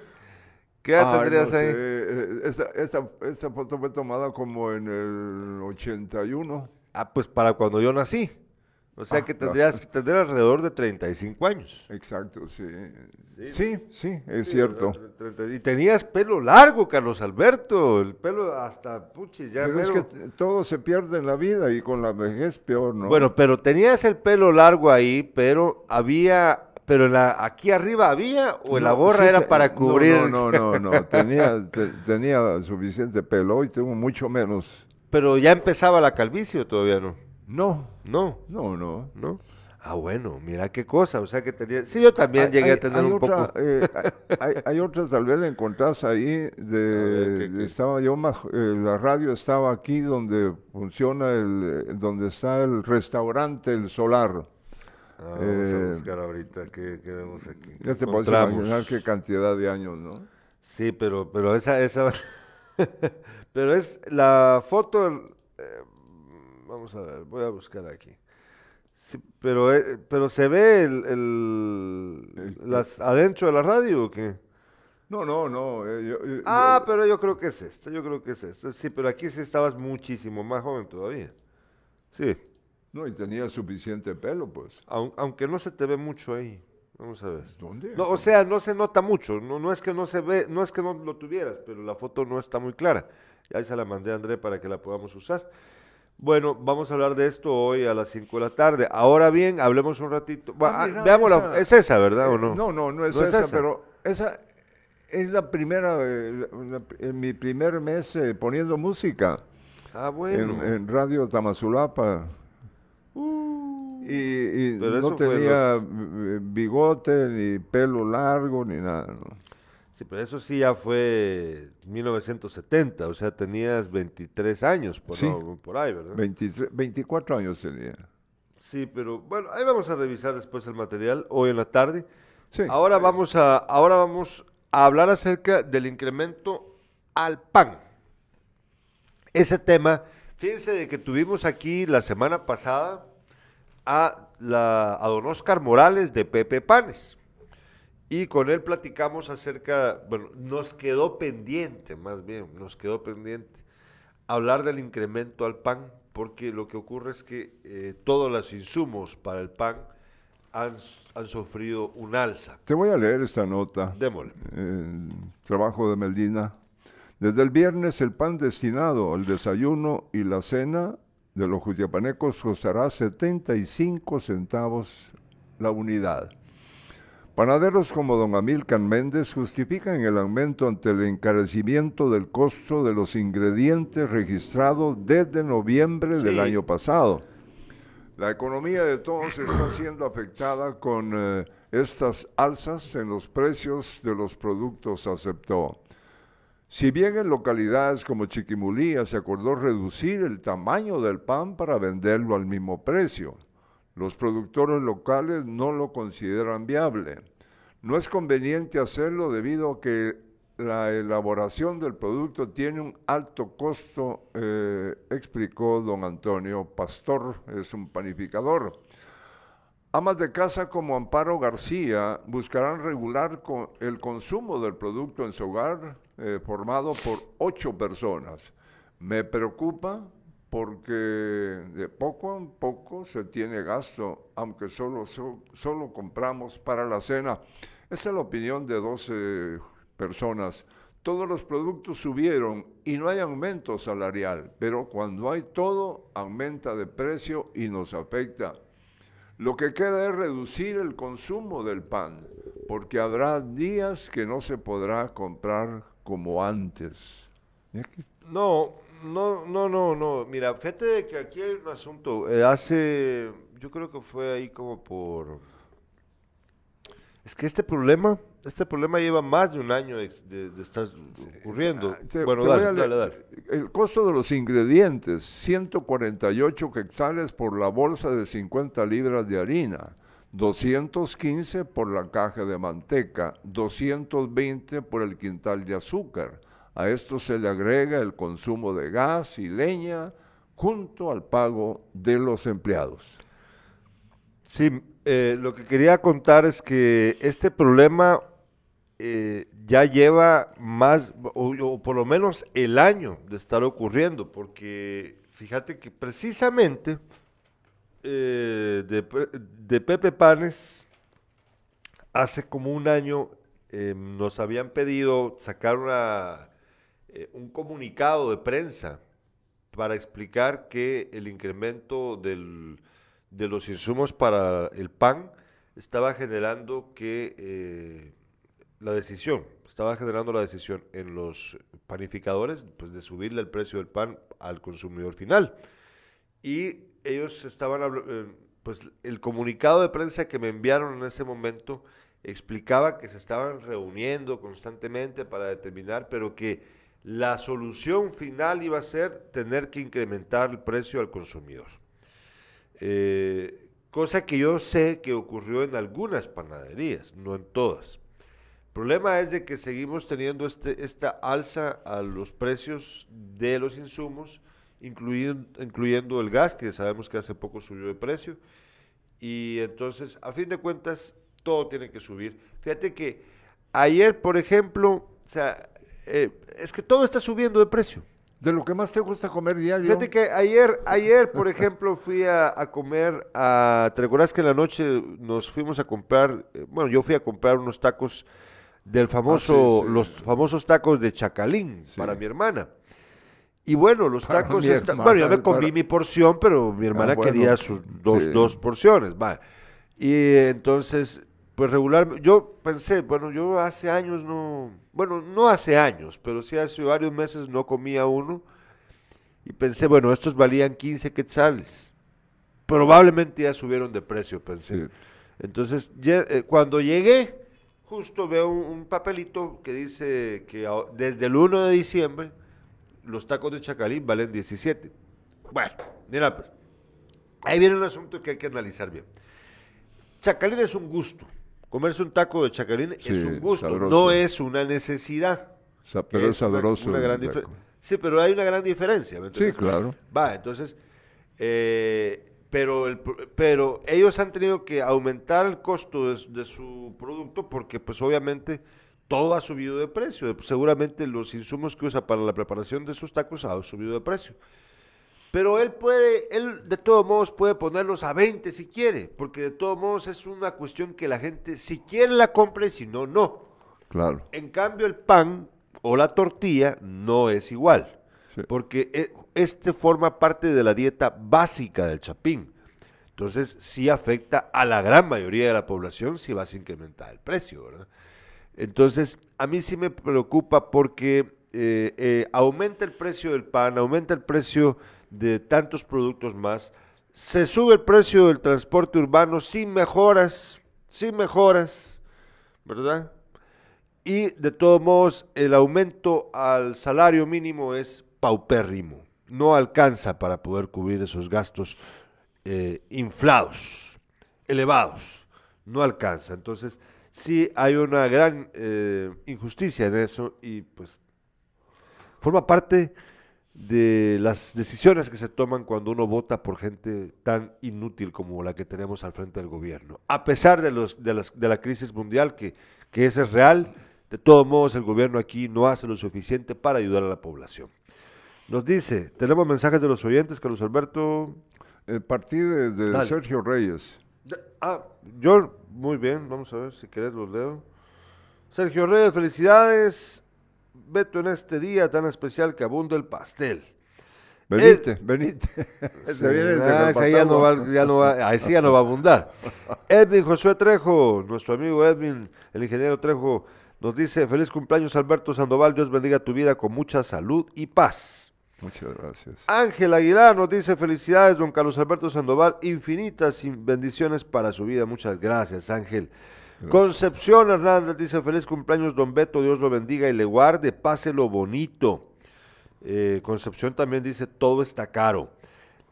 ¿Qué edad tendrías ahí? Eh, esa, foto fue tomada como en el 81. Ah, pues para cuando yo nací. O sea que ah, tendrías que tener alrededor de 35 años. Exacto, sí. Sí, sí, es cierto. Y tenías pelo largo, Carlos Alberto, el pelo hasta puchi, ya. Pero es que todo se pierde en la vida y con la vejez peor, ¿no? Bueno, pero tenías el pelo largo ahí, pero había pero la, aquí arriba había o la gorra era para cubrir. No, no, no, no, tenía, tenía suficiente pelo y tengo mucho menos. Pero ya empezaba la calvicie o todavía no. No, no, no, no, no. Ah, bueno, mira qué cosa, o sea que tenía... Sí, yo también llegué a tener un poco... Eh, hay, otras, tal vez la encontrás ahí, de, estaba yo, eh, la radio estaba aquí donde funciona el, donde está el restaurante El Solar. Ah, vamos a eh, buscar ahorita qué, vemos aquí. Ya te puedes imaginar qué cantidad de años, ¿no? Sí, pero, pero esa, esa, *laughs* pero es la foto, eh, vamos a ver, voy a buscar aquí. Sí, pero, eh, pero se ve el, el, las, adentro de la radio o qué? No, no, no. ah, pero yo creo que es esto, yo creo que es esto. Sí, pero aquí sí estabas muchísimo más joven todavía. Sí. No, y tenía suficiente pelo, pues. aunque no se te ve mucho ahí. Vamos a ver. ¿Dónde? No, o sea, no se nota mucho. No, no es que no se ve, no es que no lo tuvieras, pero la foto no está muy clara. Y ahí se la mandé a André para que la podamos usar. Bueno, vamos a hablar de esto hoy a las 5 de la tarde. Ahora bien, hablemos un ratito. Ah, ah, veamos, es esa, ¿verdad o no? No, no, no es, esa, pero esa es la primera, eh, en mi primer mes eh, poniendo música. Ah, bueno. En, en Radio Tamazulapa. Uh. y, no tenía bigote, ni pelo largo, ni nada. Sí, pero eso sí ya fue 1970, o sea, tenías 23 años por, por ahí, ¿verdad? 24 años tenía. Sí, pero bueno, ahí vamos a revisar después el material, hoy en la tarde. Ahora vamos a, ahora vamos a hablar acerca del incremento al pan. Ese tema Fíjense de que tuvimos aquí la semana pasada a, la, a don Oscar Morales de Pepe Panes. Y con él platicamos acerca, bueno, nos quedó pendiente, más bien, nos quedó pendiente hablar del incremento al pan, porque lo que ocurre es que eh, todos los insumos para el pan han, han, sufrido un alza. Te voy a leer esta nota. Démosle. trabajo de Meldina. Desde el viernes el pan destinado al desayuno y la cena de los jutiapanecos costará 75 centavos la unidad. Panaderos como don Amilcan Méndez justifican el aumento ante el encarecimiento del costo de los ingredientes registrados desde noviembre del año pasado. La economía de todos está siendo afectada con eh, estas alzas en los precios de los productos, aceptó. Si bien en localidades como Chiquimulía se acordó reducir el tamaño del pan para venderlo al mismo precio, los productores locales no lo consideran viable. No es conveniente hacerlo debido a que la elaboración del producto tiene un alto costo, eh, explicó don Antonio Pastor, es un panificador. Amas de casa como Amparo García buscarán regular el consumo del producto en su hogar eh, formado por ocho personas. Me preocupa porque de poco a poco se tiene gasto, aunque solo, solo compramos para la cena. Esa es la opinión de 12 personas. todos los productos subieron y no hay aumento salarial, pero cuando hay todo, aumenta de precio y nos afecta. Lo que queda es reducir el consumo del pan, porque habrá días que no se podrá comprar como antes. No, no, no, no, no. Mira, fíjate que aquí hay un asunto. Eh, hace, yo creo que fue ahí como por... Es que este problema este problema lleva más de un año de, estar ocurriendo. Ah, bueno, dale, dale, El costo de los ingredientes, 148 quetzales por la bolsa de 50 libras de harina, 215 por la caja de manteca, 220 por el quintal de azúcar. A esto se le agrega el consumo de gas y leña junto al pago de los empleados. Sí, eh, lo que quería contar es que este problema eh, ya lleva más, o, por lo menos el año de estar ocurriendo, porque fíjate que precisamente eh, de, Pepe Panes, hace como un año em, nos habían pedido sacar una, eh, un comunicado de prensa para explicar que el incremento del, de los insumos para el pan estaba generando que la decisión, estaba generando la decisión en los panificadores pues, de subirle el precio del pan al consumidor final. Y ellos estaban, eh, pues el comunicado de prensa que me enviaron en ese momento explicaba que se estaban reuniendo constantemente para determinar, pero que la solución final iba a ser tener que incrementar el precio al consumidor. Eh, cosa que yo sé que ocurrió en algunas panaderías, no en todas problema es de que seguimos teniendo este, esta alza a los precios de los insumos, incluyendo, incluyendo el gas, que sabemos que hace poco subió de precio. Y entonces, a fin de cuentas, todo tiene que subir. Fíjate que ayer, por ejemplo, o sea, eh, es que todo está subiendo de precio. De lo que más te gusta comer diario. Fíjate que ayer, ayer, por ejemplo, fui a, comer a. ¿Te recuerdas que en la noche nos fuimos a comprar? Eh, bueno, yo fui a comprar unos tacos del famoso, ah, los famosos tacos de chacalín para mi hermana. Y bueno, los tacos, bueno, yo me comí mi porción, pero mi hermana ah, quería sus dos, dos porciones, va. Y entonces, pues regular, yo pensé, bueno, yo hace años no, bueno, no hace años, pero sí hace varios meses no comía uno. Y pensé, bueno, estos valían 15 quetzales. Probablemente ya subieron de precio, pensé. Entonces, eh, cuando llegué, justo veo un, papelito que dice que desde el 1 de diciembre los tacos de Chacalín valen 17. Bueno, mira, pues, ahí viene un asunto que hay que analizar bien. Chacalín es un gusto. Comerse un taco de Chacalín es un gusto, no es una necesidad. pero es, sabroso. sí, pero hay una gran diferencia. Sí, claro. Va, entonces, eh, pero, el, pero ellos han tenido que aumentar el costo de, su producto porque pues obviamente todo ha subido de precio. Seguramente los insumos que usa para la preparación de sus tacos han subido de precio. Pero él puede, él de todos modos puede ponerlos a 20 si quiere, porque de todos modos es una cuestión que la gente si quiere la compre, si no, no. Claro. En cambio el pan o la tortilla no es igual. Porque eh, este forma parte de la dieta básica del chapín. Entonces, sí afecta a la gran mayoría de la población si vas a incrementar el precio, ¿verdad? Entonces, a mí sí me preocupa porque eh, eh, aumenta el precio del pan, aumenta el precio de tantos productos más, se sube el precio del transporte urbano sin mejoras, sin mejoras, ¿verdad? Y de todos modos, el aumento al salario mínimo es paupérrimo, no alcanza para poder cubrir esos gastos eh, inflados, elevados, no alcanza. Entonces, sí hay una gran eh, injusticia en eso y pues forma parte de las decisiones que se toman cuando uno vota por gente tan inútil como la que tenemos al frente del gobierno. A pesar de, los, de, las, de la crisis mundial, que, que esa es real, de todos modos el gobierno aquí no hace lo suficiente para ayudar a la población. Nos dice, tenemos mensajes de los oyentes, Carlos Alberto. El partido de, Sergio Reyes. Ah, yo, muy bien, vamos a ver si querés los leo. Sergio Reyes, felicidades. Beto, en este día tan especial que abunda el pastel. *laughs* Se viene ah, ya no va, ya no va, ahí sí ya no va a abundar. *laughs* Edwin Josué Trejo, nuestro amigo Edwin, el ingeniero Trejo, nos dice, feliz cumpleaños Alberto Sandoval, Dios bendiga tu vida con mucha salud y paz. Muchas gracias. Ángel Aguilar nos dice, felicidades don Carlos Alberto Sandoval, infinitas bendiciones para su vida. Muchas gracias Ángel. Concepción Hernández dice, feliz cumpleaños don Beto, Dios lo bendiga y le guarde, páselo bonito. Eh, Concepción también dice, todo está caro.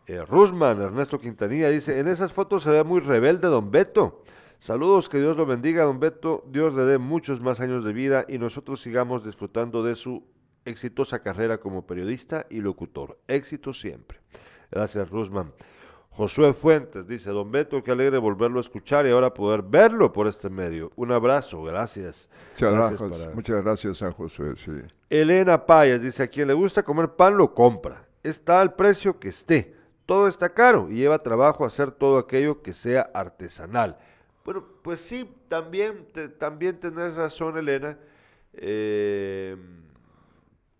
Eh, Rusman, Ernesto Quintanilla, dice, en esas fotos se ve muy rebelde don Beto. Saludos, que Dios lo bendiga, don Beto. Dios le dé muchos más años de vida y nosotros sigamos disfrutando de su exitosa carrera como periodista y locutor. Éxito siempre. Gracias, Rusman. Josué Fuentes dice, don Beto, qué alegre volverlo a escuchar y ahora poder verlo por este medio. Un abrazo, gracias. Muchas gracias, muchas gracias a Josué, sí. Elena Payas dice, a quien le gusta comer pan lo compra. Está al precio que esté. Todo está caro y lleva trabajo hacer todo aquello que sea artesanal. Bueno, pues sí, también, también tenés razón, Elena. Eh,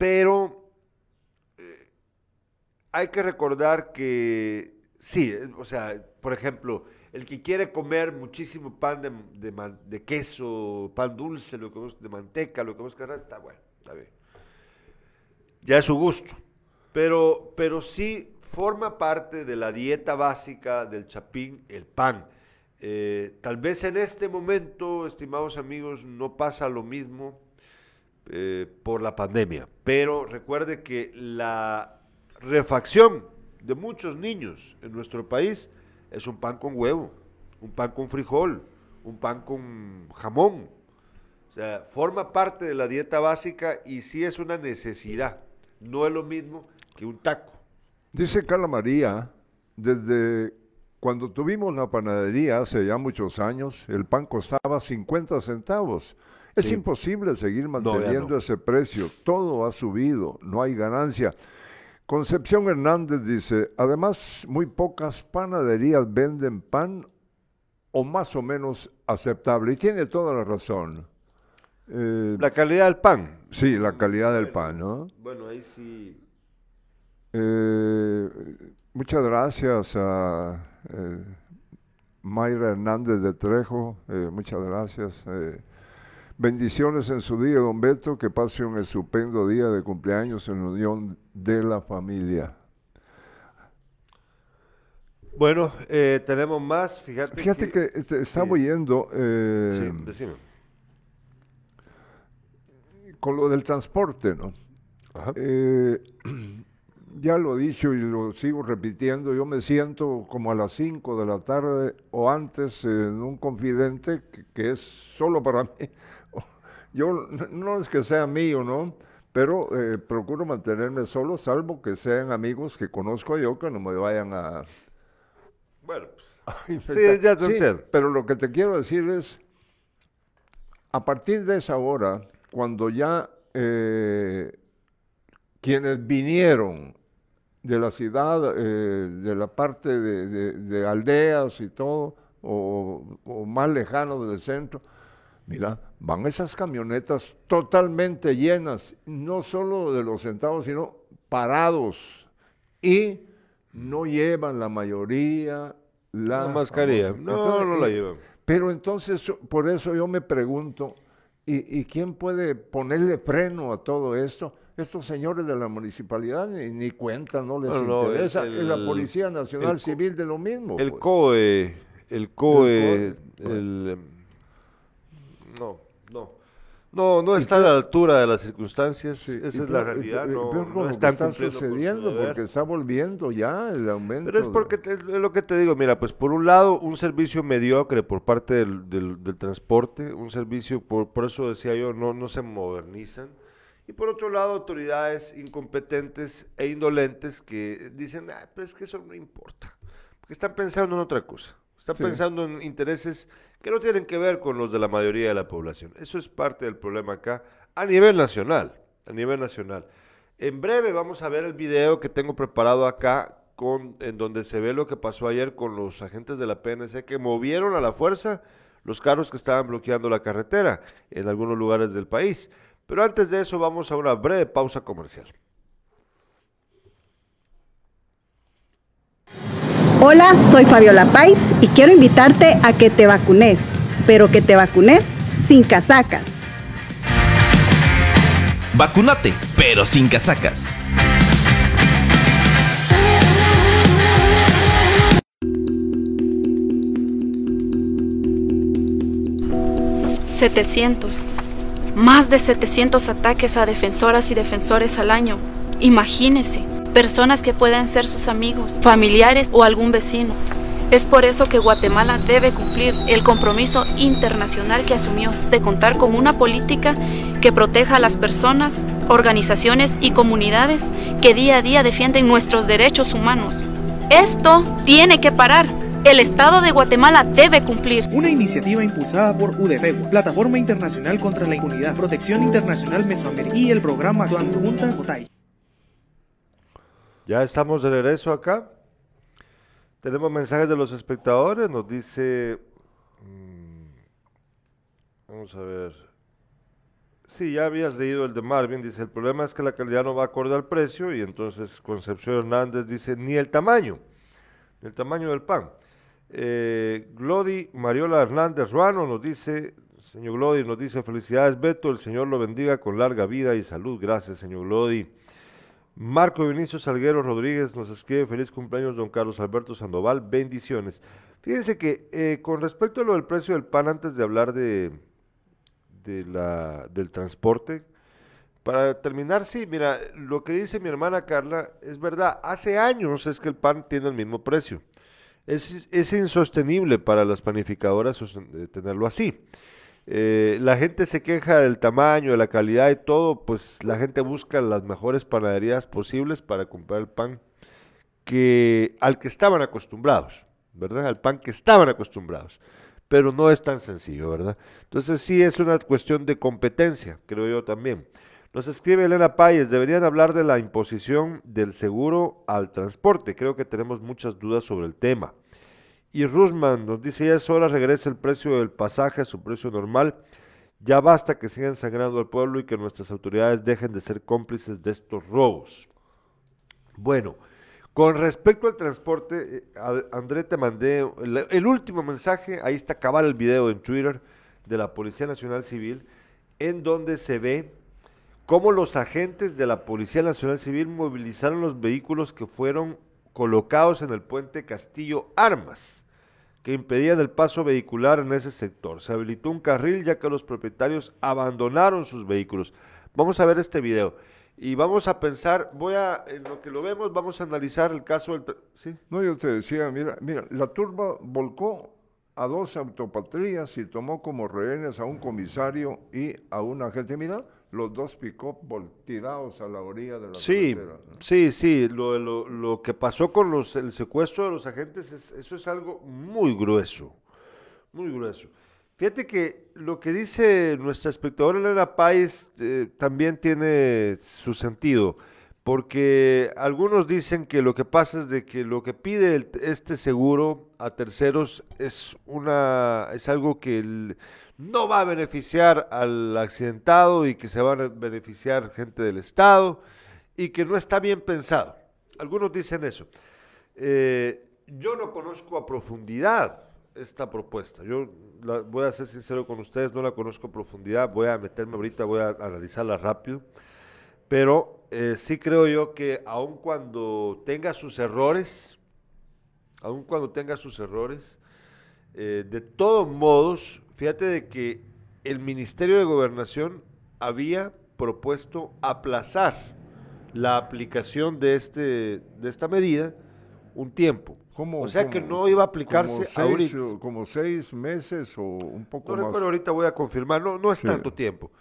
pero eh, hay que recordar que Sí, eh, o sea, por ejemplo, el que quiere comer muchísimo pan de, de, queso, pan dulce, lo que vos, de manteca, lo que vos querrás, está bueno, está bien. Ya es su gusto. Pero, pero sí forma parte de la dieta básica del chapín el pan. Eh, tal vez en este momento, estimados amigos, no pasa lo mismo eh, por la pandemia, pero recuerde que la refacción de muchos niños en nuestro país es un pan con huevo, un pan con frijol, un pan con jamón. O sea, forma parte de la dieta básica y sí es una necesidad. No es lo mismo que un taco. Dice Carla María, desde cuando tuvimos la panadería hace ya muchos años, el pan costaba 50 centavos. Es imposible seguir manteniendo ese precio. Todo ha subido, no hay ganancia. Concepción Hernández dice, además muy pocas panaderías venden pan o más o menos aceptable. Y tiene toda la razón. Eh, la calidad del pan. Sí, la calidad del pan, ¿no? Bueno, ahí sí. Eh, muchas gracias a eh, Mayra Hernández de Trejo, muchas gracias. Bendiciones en su día, don Beto, que pase un estupendo día de cumpleaños en la unión de la familia. Bueno, eh, tenemos más, fíjate. Fíjate que, este, estamos yendo. Eh, sí, decime. Con lo del transporte, ¿no? Eh, *clears throat* ya lo he dicho y lo sigo repitiendo, yo me siento como a las 5 de la tarde o antes en un confidente que es solo para *laughs* mí, yo no es que sea mío, ¿no? Pero eh, procuro mantenerme solo, salvo que sean amigos que conozco yo que no me vayan a... Bueno, pues, *laughs* sí, ya te sí, Pero lo que te quiero decir es, a partir de esa hora, cuando ya eh, quienes vinieron de la ciudad, eh, de la parte de, aldeas y todo, o, o más lejano del centro, Mira, van esas camionetas totalmente llenas, no solo de los centavos, sino parados. Y no llevan la mayoría la, mascarilla. No, no la llevan. Pero entonces, por eso yo me pregunto, ¿y, quién puede ponerle freno a todo esto? Estos señores de la municipalidad ni, ni cuenta, no les interesa. la Policía Nacional Civil de lo mismo. El pues. COE, el COE, el no, no. No, no está a la altura de las circunstancias, esa es la realidad, no, está sucediendo porque está volviendo ya el aumento. Pero es porque es lo que te digo, mira, pues por un lado un servicio mediocre por parte del, del, transporte, un servicio, por, por eso decía yo, no, no se modernizan, y por otro lado autoridades incompetentes e indolentes que dicen, ah, pues que eso no importa, porque están pensando en otra cosa, están pensando en intereses que no tienen que ver con los de la mayoría de la población. Eso es parte del problema acá a nivel nacional, a nivel nacional. En breve vamos a ver el video que tengo preparado acá con en donde se ve lo que pasó ayer con los agentes de la PNC que movieron a la fuerza los carros que estaban bloqueando la carretera en algunos lugares del país. Pero antes de eso vamos a una breve pausa comercial. Hola, soy Fabiola Pais y quiero invitarte a que te vacunes, pero que te vacunes sin casacas. Vacunate, pero sin casacas. ¿700? Más de 700 ataques a defensoras y defensores al año. Imagínese, personas que pueden ser sus amigos, familiares o algún vecino. Es por eso que Guatemala debe cumplir el compromiso internacional que asumió de contar con una política que proteja a las personas, organizaciones y comunidades que día a día defienden nuestros derechos humanos. Esto tiene que parar. El Estado de Guatemala debe cumplir. Una iniciativa impulsada por UDFEGUA, Plataforma Internacional contra la Impunidad, Protección Internacional Mesoamericana y el programa Actuando Juntas JOTAI. Ya estamos de regreso acá. Tenemos mensajes de los espectadores. Nos dice. Mm, vamos a ver. Sí, ya habías leído el de Marvin. Dice: el problema es que la calidad no va acorde al precio. Y entonces Concepción Hernández dice: ni el tamaño. Ni el tamaño del pan. Eh, Glody Mariola Hernández Ruano nos dice, señor Glody, nos dice, felicidades Beto, el Señor lo bendiga con larga vida y salud. Gracias, señor Glody. Marco Vinicio Salguero Rodríguez nos escribe, feliz cumpleaños, don Carlos Alberto Sandoval, bendiciones. Fíjense que eh, con respecto a lo del precio del pan, antes de hablar de, de la, del transporte, para terminar, sí, mira, lo que dice mi hermana Carla es verdad, hace años es que el pan tiene el mismo precio. Es, insostenible para las panificadoras eh, tenerlo así. Eh, la gente se queja del tamaño, de la calidad y todo, pues la gente busca las mejores panaderías posibles para comprar el pan que al que estaban acostumbrados, ¿verdad? Al pan que estaban acostumbrados. Pero no es tan sencillo, ¿verdad? Entonces sí es una cuestión de competencia, creo yo también. Nos escribe Elena Páez, deberían hablar de la imposición del seguro al transporte. Creo que tenemos muchas dudas sobre el tema. Y Rusman nos dice, ya es hora, regrese el precio del pasaje a su precio normal. Ya basta que sigan sangrando al pueblo y que nuestras autoridades dejen de ser cómplices de estos robos. Bueno, con respecto al transporte, eh, André, te mandé el, el, último mensaje, ahí está acabar el video en Twitter de la Policía Nacional Civil, en donde se ve cómo los agentes de la Policía Nacional Civil movilizaron los vehículos que fueron colocados en el puente Castillo Armas, que impedían el paso vehicular en ese sector. Se habilitó un carril ya que los propietarios abandonaron sus vehículos. Vamos a ver este video y vamos a pensar, voy a, en lo que lo vemos, vamos a analizar el caso del... ¿sí? No, yo te decía, mira, mira, la turba volcó a dos autopatrullas y tomó como rehenes a un comisario y a un agente. Mira, los dos pick-up tirados a la orilla de la Sí, sí, sí, lo, lo, lo, que pasó con los, el secuestro de los agentes, eso es algo muy grueso, muy grueso. Fíjate que lo que dice nuestra espectadora Elena Páez eh, también tiene su sentido, porque algunos dicen que lo que pasa es de que lo que pide este seguro a terceros es una es algo que el, no va a beneficiar al accidentado y que se van a beneficiar gente del Estado y que no está bien pensado. Algunos dicen eso. Eh, yo no conozco a profundidad esta propuesta. Yo voy a ser sincero con ustedes, no la conozco a profundidad. Voy a meterme ahorita, voy a analizarla rápido. Pero eh, sí creo yo que aun cuando tenga sus errores, aun cuando tenga sus errores, eh, de todos modos, Fíjate de que el Ministerio de Gobernación había propuesto aplazar la aplicación de, este, de esta medida un tiempo. o sea que no iba a aplicarse como ahorita. como seis meses o un poco no más. recuerdo, ahorita voy a confirmar, no, no es tanto tiempo,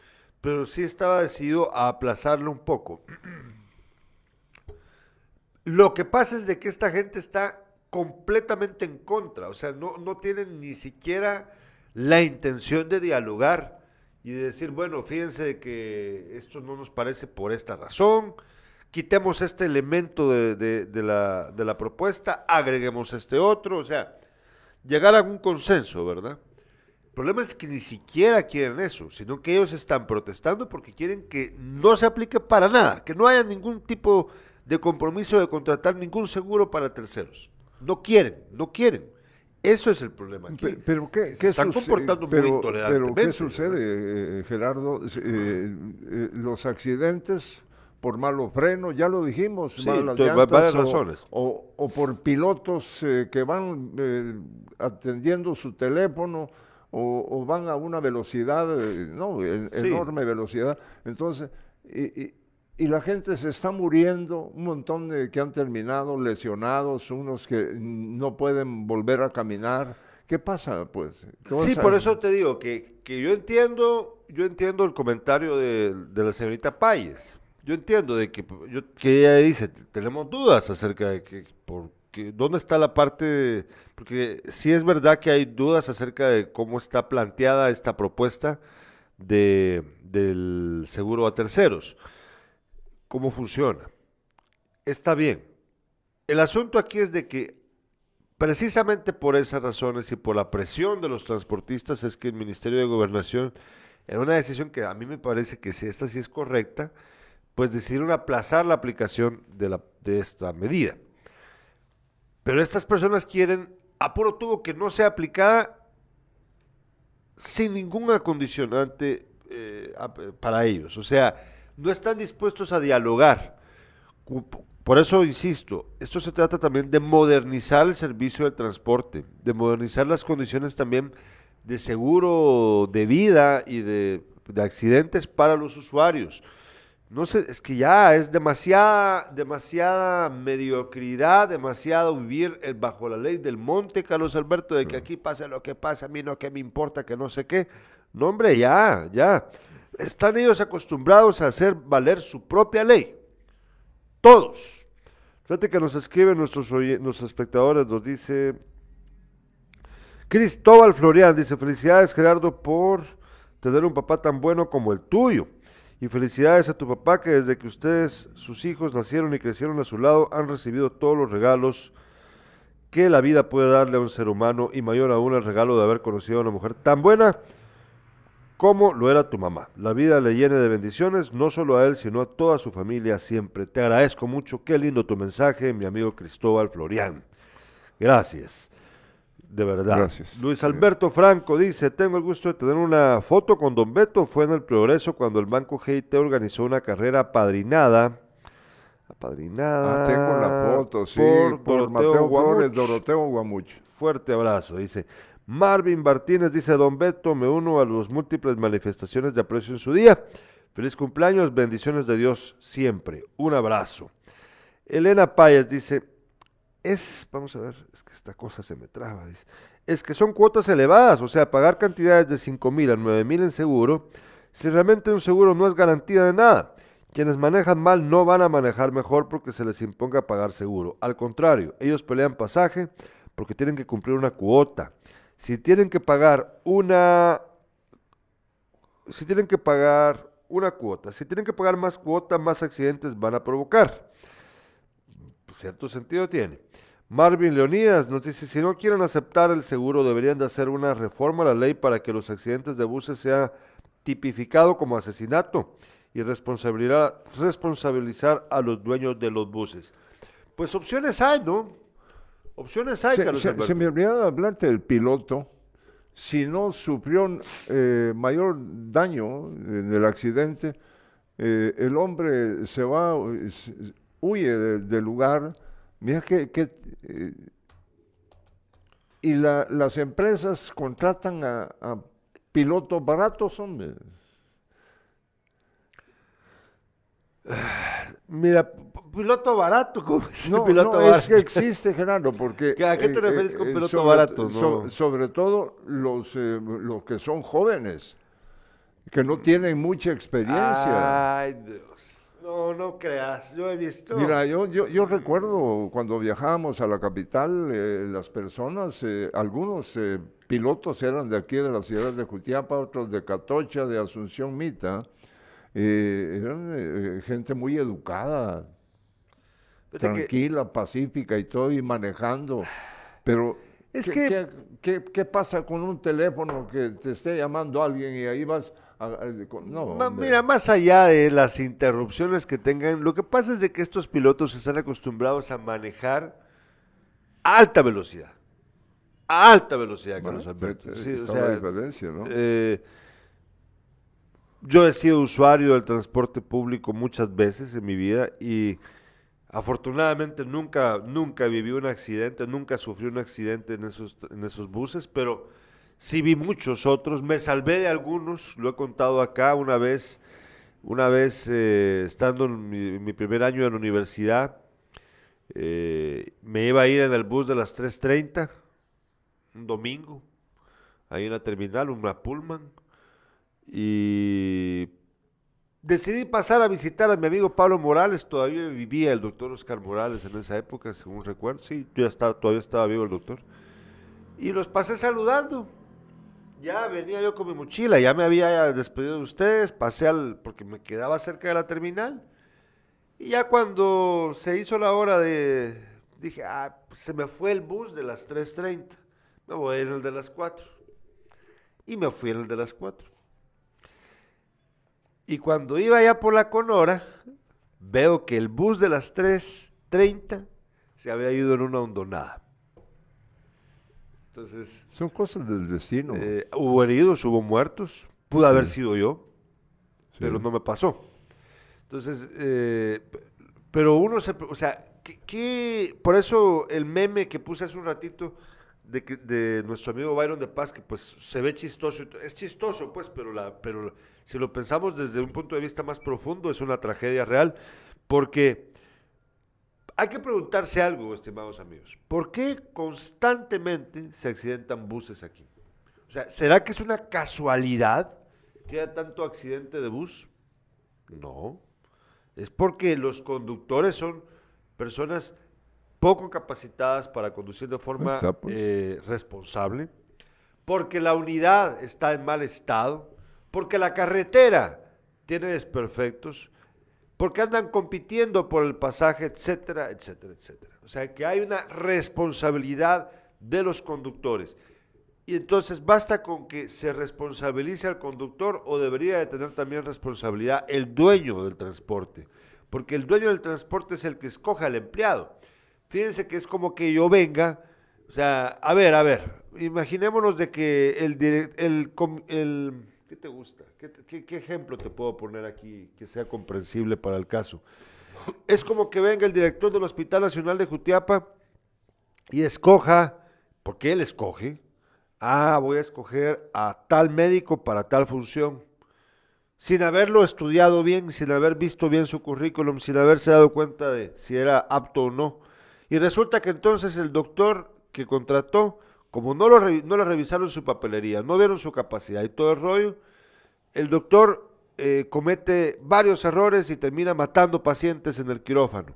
pero sí estaba decidido a aplazarlo un poco. *clears throat* Lo que pasa es de que esta gente está completamente en contra, o sea, no, no tienen ni siquiera la intención de dialogar y de decir, bueno, fíjense que esto no nos parece por esta razón, quitemos este elemento de, la, la propuesta, agreguemos este otro, o sea, llegar a un consenso, ¿verdad? El problema es que ni siquiera quieren eso, sino que ellos están protestando porque quieren que no se aplique para nada, que no haya ningún tipo de compromiso de contratar ningún seguro para terceros. No quieren, no quieren. Eso es el problema aquí. Pero, ¿qué, se están comportando muy intolerantemente. Pero ¿qué sucede, eh, Gerardo? Eh, eh, los accidentes por malos frenos, ya lo dijimos, malas llantas, razones. O, por pilotos que van atendiendo su teléfono o, van a una velocidad, no, enorme velocidad. Entonces, y, y, la gente se está muriendo, un montón de que han terminado lesionados, unos que no pueden volver a caminar. ¿Qué pasa, pues? Sí, por eso te digo que, que, yo entiendo, yo entiendo el comentario de, de la señorita Páez. Yo entiendo de que, yo, que ella dice, tenemos dudas acerca de que, por, ¿dónde está la parte? porque sí es verdad que hay dudas acerca de cómo está planteada esta propuesta de, del seguro a terceros. ¿Cómo funciona? Está bien. El asunto aquí es de que precisamente por esas razones y por la presión de los transportistas es que el Ministerio de Gobernación, en una decisión que a mí me parece que si esta sí es correcta, pues decidieron aplazar la aplicación de, esta medida. Pero estas personas quieren a puro tubo que no sea aplicada sin ningún acondicionante eh, para ellos. O sea, no están dispuestos a dialogar. Por eso insisto, esto se trata también de modernizar el servicio de transporte, de modernizar las condiciones también de seguro de vida y de accidentes para los usuarios. No sé, es que ya es demasiada, demasiada mediocridad, demasiado vivir bajo la ley del monte, Carlos Alberto, de que aquí pase lo que pase, a mí no que me importa, que no sé qué. No, hombre, ya, ya. Están ellos acostumbrados a hacer valer su propia ley. Todos. Fíjate que nos escriben nuestros, nuestros espectadores, nos dice Cristóbal Florian, dice, felicidades Gerardo por tener un papá tan bueno como el tuyo. Y felicidades a tu papá que desde que ustedes, sus hijos, nacieron y crecieron a su lado, han recibido todos los regalos que la vida puede darle a un ser humano y mayor aún el regalo de haber conocido a una mujer tan buena como lo era tu mamá. La vida le llene de bendiciones, no solo a él, sino a toda su familia siempre. Te agradezco mucho, qué lindo tu mensaje, mi amigo Cristóbal Florián. Gracias de verdad. Gracias. Luis Alberto Franco dice, tengo el gusto de tener una foto con Don Beto, fue en el Progreso cuando el Banco GIT organizó una carrera apadrinada. Apadrinada. Ah, tengo la foto, sí, por, Mateo Doroteo Guamuch. Fuerte abrazo, dice. Marvin Martínez dice, Don Beto, me uno a las múltiples manifestaciones de aprecio en su día. Feliz cumpleaños, bendiciones de Dios siempre. Un abrazo. Elena Páez dice, es, vamos a ver, es que esta cosa se me traba, dice, es que son cuotas elevadas, o sea, pagar cantidades de 5 mil a 9 mil en seguro, si realmente un seguro no es garantía de nada. Quienes manejan mal no van a manejar mejor porque se les imponga pagar seguro. Al contrario, ellos pelean pasaje porque tienen que cumplir una cuota. Si tienen que pagar una... Si tienen que pagar una cuota, si tienen que pagar más cuota, más accidentes van a provocar. Cierto sentido tiene. Marvin Leonidas nos dice, si no quieren aceptar el seguro, deberían de hacer una reforma a la ley para que los accidentes de buses sea tipificado como asesinato y responsabilizar a los dueños de los buses. Pues opciones hay, ¿no? Opciones hay, se, se, me olvidaba hablarte del piloto. Si no sufrió eh, mayor daño en el accidente, eh, el hombre se va, huye del lugar Mira que, eh, y las empresas contratan a, pilotos baratos, hombre. Mira, piloto barato, ¿cómo es no, piloto no, es que existe, Gerardo, porque... ¿A qué te eh, refieres con eh, piloto barato? sobre todo los, los que son jóvenes, que no tienen mucha experiencia. Ay, Dios. No, no creas, yo he visto. Mira, yo, yo, yo recuerdo cuando viajábamos a la capital, eh, las personas, eh, algunos eh, pilotos eran de aquí, de la ciudad de Jutiapa, otros de Catocha, de Asunción Mita, eran gente muy educada, tranquila, pacífica y todo, y manejando. Pero Es ¿Qué, que... ¿qué, pasa con un teléfono que te esté llamando alguien y ahí vas... no, mira, más allá de las interrupciones que tengan, lo que pasa es de que estos pilotos están acostumbrados a manejar a alta velocidad. A alta velocidad, Carlos Alberto. Sí, o sea, diferencia, ¿no? Eh, yo he sido usuario del transporte público muchas veces en mi vida y afortunadamente nunca, nunca viví un accidente, nunca sufrí un accidente en esos, en esos buses, pero sí vi muchos otros. Me salvé de algunos, lo he contado acá una vez, una vez eh, estando en mi, primer año en la universidad, eh, me iba a ir en el bus de las 3.30, un domingo, ahí en la terminal, una Pullman y decidí pasar a visitar a mi amigo Pablo Morales, todavía vivía el doctor Oscar Morales en esa época, según recuerdo, sí, yo estaba, todavía estaba vivo el doctor. Y los pasé saludando. Ya venía yo con mi mochila, ya me había despedido de ustedes, pasé al, porque me quedaba cerca de la terminal. Y ya cuando se hizo la hora de, dije, ah, se me fue el bus de las 3.30, me voy a ir en el de las 4. Y me fui en el de las 4. Y cuando iba allá por la Conora, veo que el bus de las 3.30 se había ido en una hondonada. Entonces. Son cosas del destino. Eh, hubo heridos, hubo muertos. Pudo haber sido yo, pero no me pasó. Entonces, eh, pero uno se. O sea, ¿qué, por eso el meme que puse hace un ratito de, de nuestro amigo Byron de Paz, que pues se ve chistoso, es chistoso, pues, pero la. Pero, si lo pensamos desde un punto de vista más profundo, es una tragedia real, porque hay que preguntarse algo, estimados amigos. ¿Por qué constantemente se accidentan buses aquí? O sea, ¿será que es una casualidad que haya tanto accidente de bus? No. Es porque los conductores son personas poco capacitadas para conducir de forma pues. eh, responsable, porque la unidad está en mal estado, porque la carretera tiene desperfectos, porque andan compitiendo por el pasaje, etcétera, etcétera, etcétera. O sea que hay una responsabilidad de los conductores. Y entonces basta con que se responsabilice al conductor o debería de tener también responsabilidad el dueño del transporte, porque el dueño del transporte es el que escoge al empleado. Fíjense que es como que yo venga, o sea, a ver, a ver, imaginémonos de que el, el, el ¿Qué te gusta? ¿Qué, ejemplo te puedo poner aquí que sea comprensible para el caso? Es como que venga el director del Hospital Nacional de Jutiapa y escoja, porque él escoge, ah, voy a escoger a tal médico para tal función, sin haberlo estudiado bien, sin haber visto bien su currículum, sin haberse dado cuenta de si era apto o no. Y resulta que entonces el doctor que contrató como no lo, revisaron su papelería, no vieron su capacidad y todo el rollo, el doctor eh, comete varios errores y termina matando pacientes en el quirófano.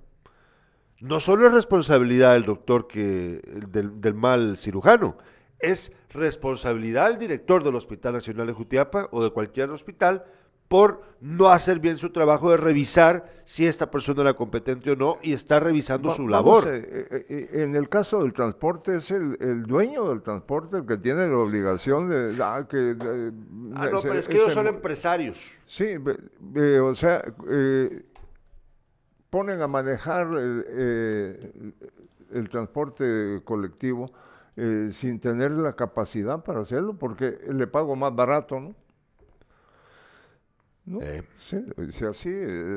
No solo es responsabilidad del doctor que, del, del mal cirujano, es responsabilidad del director del Hospital Nacional de Jutiapa o de cualquier hospital por no hacer bien su trabajo de revisar si esta persona era competente o no y está revisando su labor. Eh, eh, eh, en el caso del transporte es el, dueño del transporte el que tiene la obligación de... Ah, que, ah no, pero es que ellos son empresarios. Sí, o sea, ponen a manejar el transporte colectivo sin tener la capacidad para hacerlo porque le pago más barato, ¿no? ¿No? Eh. Sí, así,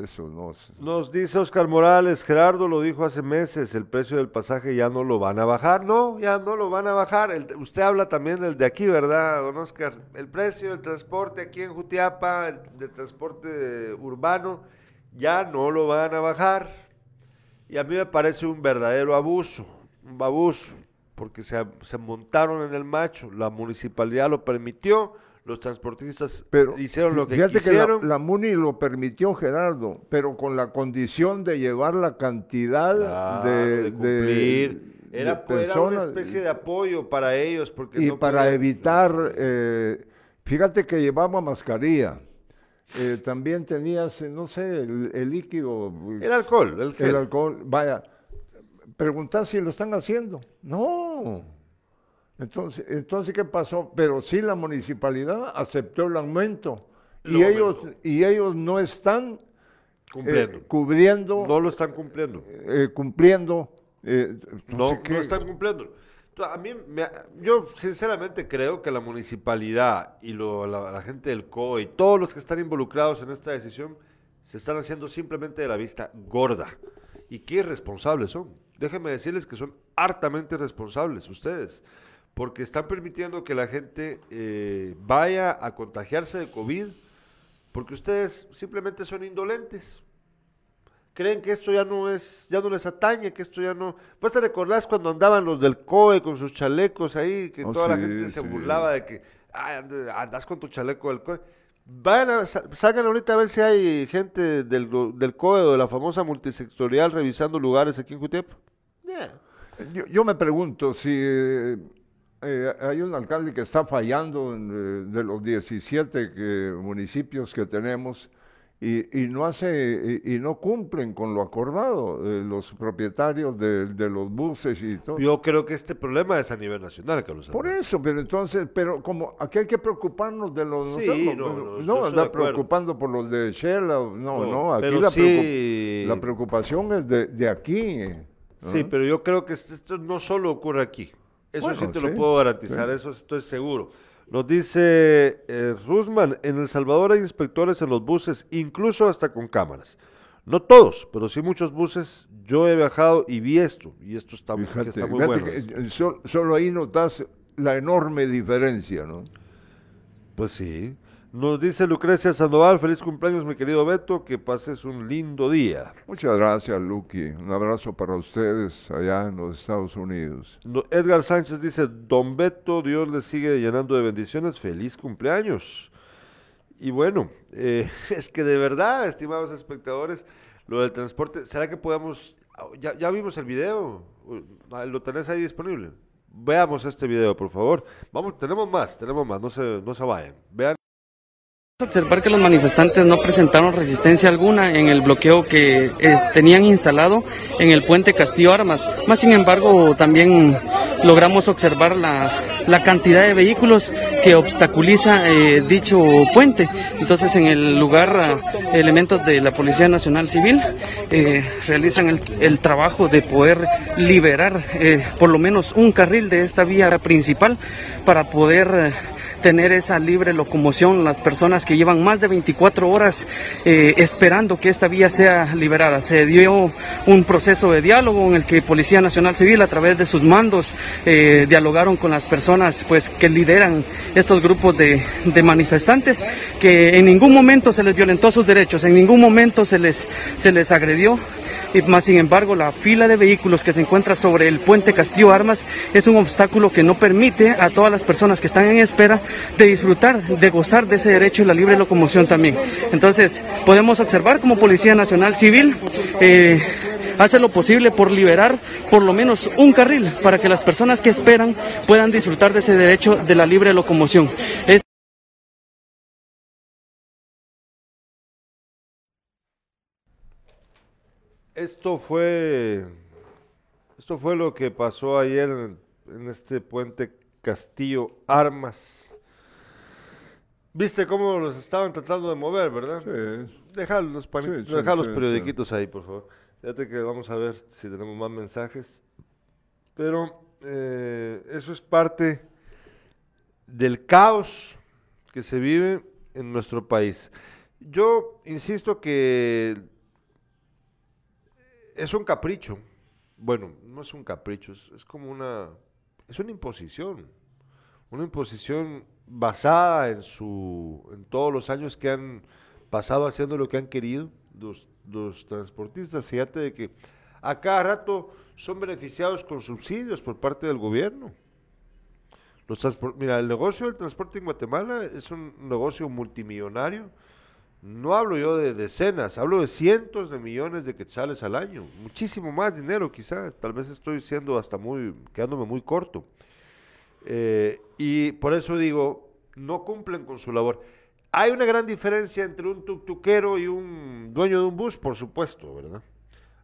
eso no. Nos dice Oscar Morales, Gerardo lo dijo hace meses, el precio del pasaje ya no lo van a bajar. No, ya no lo van a bajar. usted habla también del de aquí, ¿verdad, don Oscar? El precio del transporte aquí en Jutiapa, el, del transporte urbano, ya no lo van a bajar. Y a mí me parece un verdadero abuso, un abuso, porque se, se montaron en el macho, la municipalidad lo permitió los transportistas pero, hicieron lo que quisieron. Que la, MUNI lo permitió, Gerardo, pero con la condición de llevar la cantidad de, cumplir. era, una especie de apoyo para ellos. Porque y para evitar, eh, fíjate que llevaba mascarilla. Eh, también tenías, no sé, el, líquido. El alcohol, el, el alcohol. Vaya, preguntás si lo están haciendo. No. Entonces, entonces, ¿qué pasó? Pero sí la municipalidad aceptó el aumento. y, ellos, y ellos no están cumpliendo. cubriendo. No lo están cumpliendo. cumpliendo. no, no están cumpliendo. A mí, yo sinceramente creo que la municipalidad y la, gente del COE y todos los que están involucrados en esta decisión se están haciendo simplemente de la vista gorda. ¿Y qué responsables son? Déjenme decirles que son hartamente responsables ustedes, porque están permitiendo que la gente eh, vaya a contagiarse de COVID, porque ustedes simplemente son indolentes creen que esto ya no es, ya no les atañe, que esto ya no. Pues te recordás cuando andaban los del COE con sus chalecos ahí, que oh, toda la gente se burlaba de que andas con tu chaleco del COE. Vayan salgan ahorita a ver si hay gente del, del COE o de la famosa multisectorial revisando lugares aquí en Jutiapa. Yo, me pregunto si eh, hay un alcalde que está fallando en, eh, de los 17 municipios que tenemos y, no hace y, no cumplen con lo acordado eh, los propietarios de, los buses y todo. Yo creo que este problema es a nivel nacional, Carlos. Por eso, pero entonces, pero como aquí hay que preocuparnos de los sí, no, no, andar preocupando por los de Shell, no, no, aquí la, la, preocupación es de, de aquí. Sí, pero yo creo que esto no solo ocurre aquí. Eso sí te lo puedo garantizar, eso estoy seguro. Nos dice eh, Rusman, en El Salvador hay inspectores en los buses, incluso hasta con cámaras. No todos, pero sí muchos buses. Yo he viajado y vi esto, y esto está, muy bueno. Eh, solo ahí notas la enorme diferencia, ¿no? Pues sí. Nos dice Lucrecia Sandoval, feliz cumpleaños mi querido Beto, que pases un lindo día. Muchas gracias Luqui, un abrazo para ustedes allá en los Estados Unidos. Edgar Sánchez dice, don Beto, Dios le sigue llenando de bendiciones, feliz cumpleaños. Y bueno, eh, *laughs* es que de verdad, estimados espectadores, lo del transporte, ¿será que podamos, ya, ya vimos el video? ¿Lo tenés ahí disponible? Veamos este video, por favor. Vamos, tenemos más, tenemos más, no se, no se vayan. Vean observar que los manifestantes no presentaron resistencia alguna en el bloqueo que eh, tenían instalado en el puente Castillo Armas. Más sin embargo, también logramos observar la, cantidad de vehículos que obstaculiza eh, dicho puente. Entonces, en el lugar, elementos de la Policía Nacional Civil eh, realizan el, el, trabajo de poder liberar por lo menos un carril de esta vía principal para poder tener esa libre locomoción las personas que llevan más de 24 horas eh, esperando que esta vía sea liberada. Se dio un proceso de diálogo en el que Policía Nacional Civil a través de sus mandos eh, dialogaron con las personas pues que lideran estos grupos de, de manifestantes que en ningún momento se les violentó sus derechos, en ningún momento se les, se les agredió más sin embargo la fila de vehículos que se encuentra sobre el puente Castillo Armas es un obstáculo que no permite a todas las personas que están en espera de disfrutar, de gozar de ese derecho y la libre locomoción también. Entonces podemos observar como Policía Nacional Civil eh, hace lo posible por liberar por lo menos un carril para que las personas que esperan puedan disfrutar de ese derecho de la libre locomoción. Esto fue, esto fue lo que pasó ayer en, este puente Castillo Armas. ¿Viste cómo los estaban tratando de mover, verdad? Sí. Deja los, periodiquitos ahí, por favor. Fíjate que vamos a ver si tenemos más mensajes. Pero eh, eso es parte del caos que se vive en nuestro país. Yo insisto que es un capricho. Bueno, no es un capricho, es, como una, es una imposición. Una imposición basada en su, en todos los años que han pasado haciendo lo que han querido los, los transportistas. Fíjate de que a cada rato son beneficiados con subsidios por parte del gobierno. Los Mira, el negocio del transporte en Guatemala es un negocio multimillonario no hablo yo de decenas, hablo de cientos de millones de quetzales al año, muchísimo más dinero quizá, tal vez estoy siendo hasta muy, quedándome muy corto. Eh, y por eso digo, no cumplen con su labor. Hay una gran diferencia entre un tuktuquero y un dueño de un bus, por supuesto, ¿verdad?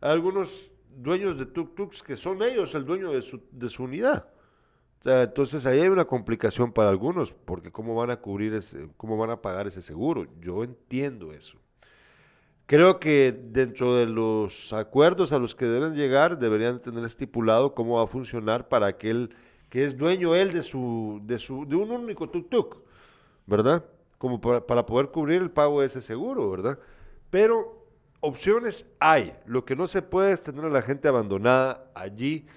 Hay algunos dueños de tuk-tuks que son ellos el dueño de su, de su unidad. Entonces ahí hay una complicación para algunos, porque cómo van a cubrir, cómo van a pagar ese seguro. Yo entiendo eso. Creo que dentro de los acuerdos a los que deben llegar deberían tener estipulado cómo va a funcionar para aquel que es dueño él de su de su de un único tuk-tuk, ¿verdad? Como para, para poder cubrir el pago de ese seguro, ¿verdad? Pero opciones hay. Lo que no se puede es tener a la gente abandonada allí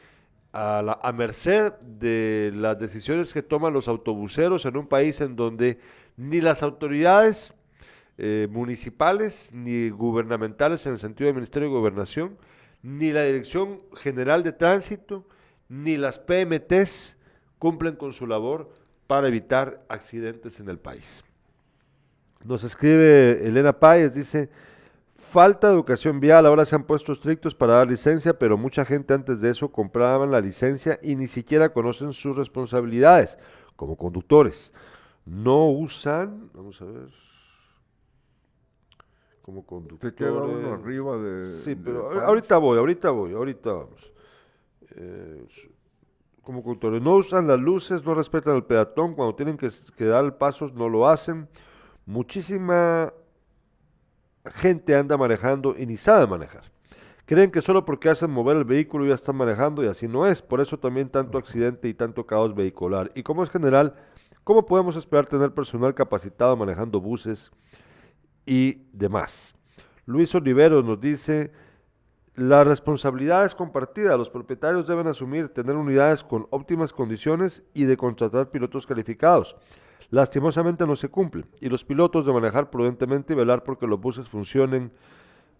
a, la, a merced de las decisiones que toman los autobuseros en un país en donde ni las autoridades eh, municipales ni gubernamentales en el sentido del Ministerio de Gobernación, ni la Dirección General de Tránsito, ni las PMTs cumplen con su labor para evitar accidentes en el país. Nos escribe Elena Páez, dice, falta de educación vial, ahora se han puesto estrictos para dar licencia, pero mucha gente antes de eso compraban la licencia y ni siquiera conocen sus responsabilidades como conductores. No usan, vamos a ver, como conductor. Te queda uno arriba de. Sí, pero ahorita voy, ahorita voy, ahorita vamos. Eh, como conductores, no usan las luces, no respetan al peatón, cuando tienen que, que dar pasos no lo hacen. Muchísima gente anda manejando y ni sabe manejar. Creen que solo porque hacen mover el vehículo ya están manejando y así no es. Por eso también tanto accidente y tanto caos vehicular. Y como es general, ¿cómo podemos esperar tener personal capacitado manejando buses? y demás. Luis Olivero nos dice, la responsabilidad es compartida, los propietarios deben asumir tener unidades con óptimas condiciones y de contratar pilotos calificados. Lastimosamente no se cumple y los pilotos de manejar prudentemente y velar porque los buses funcionen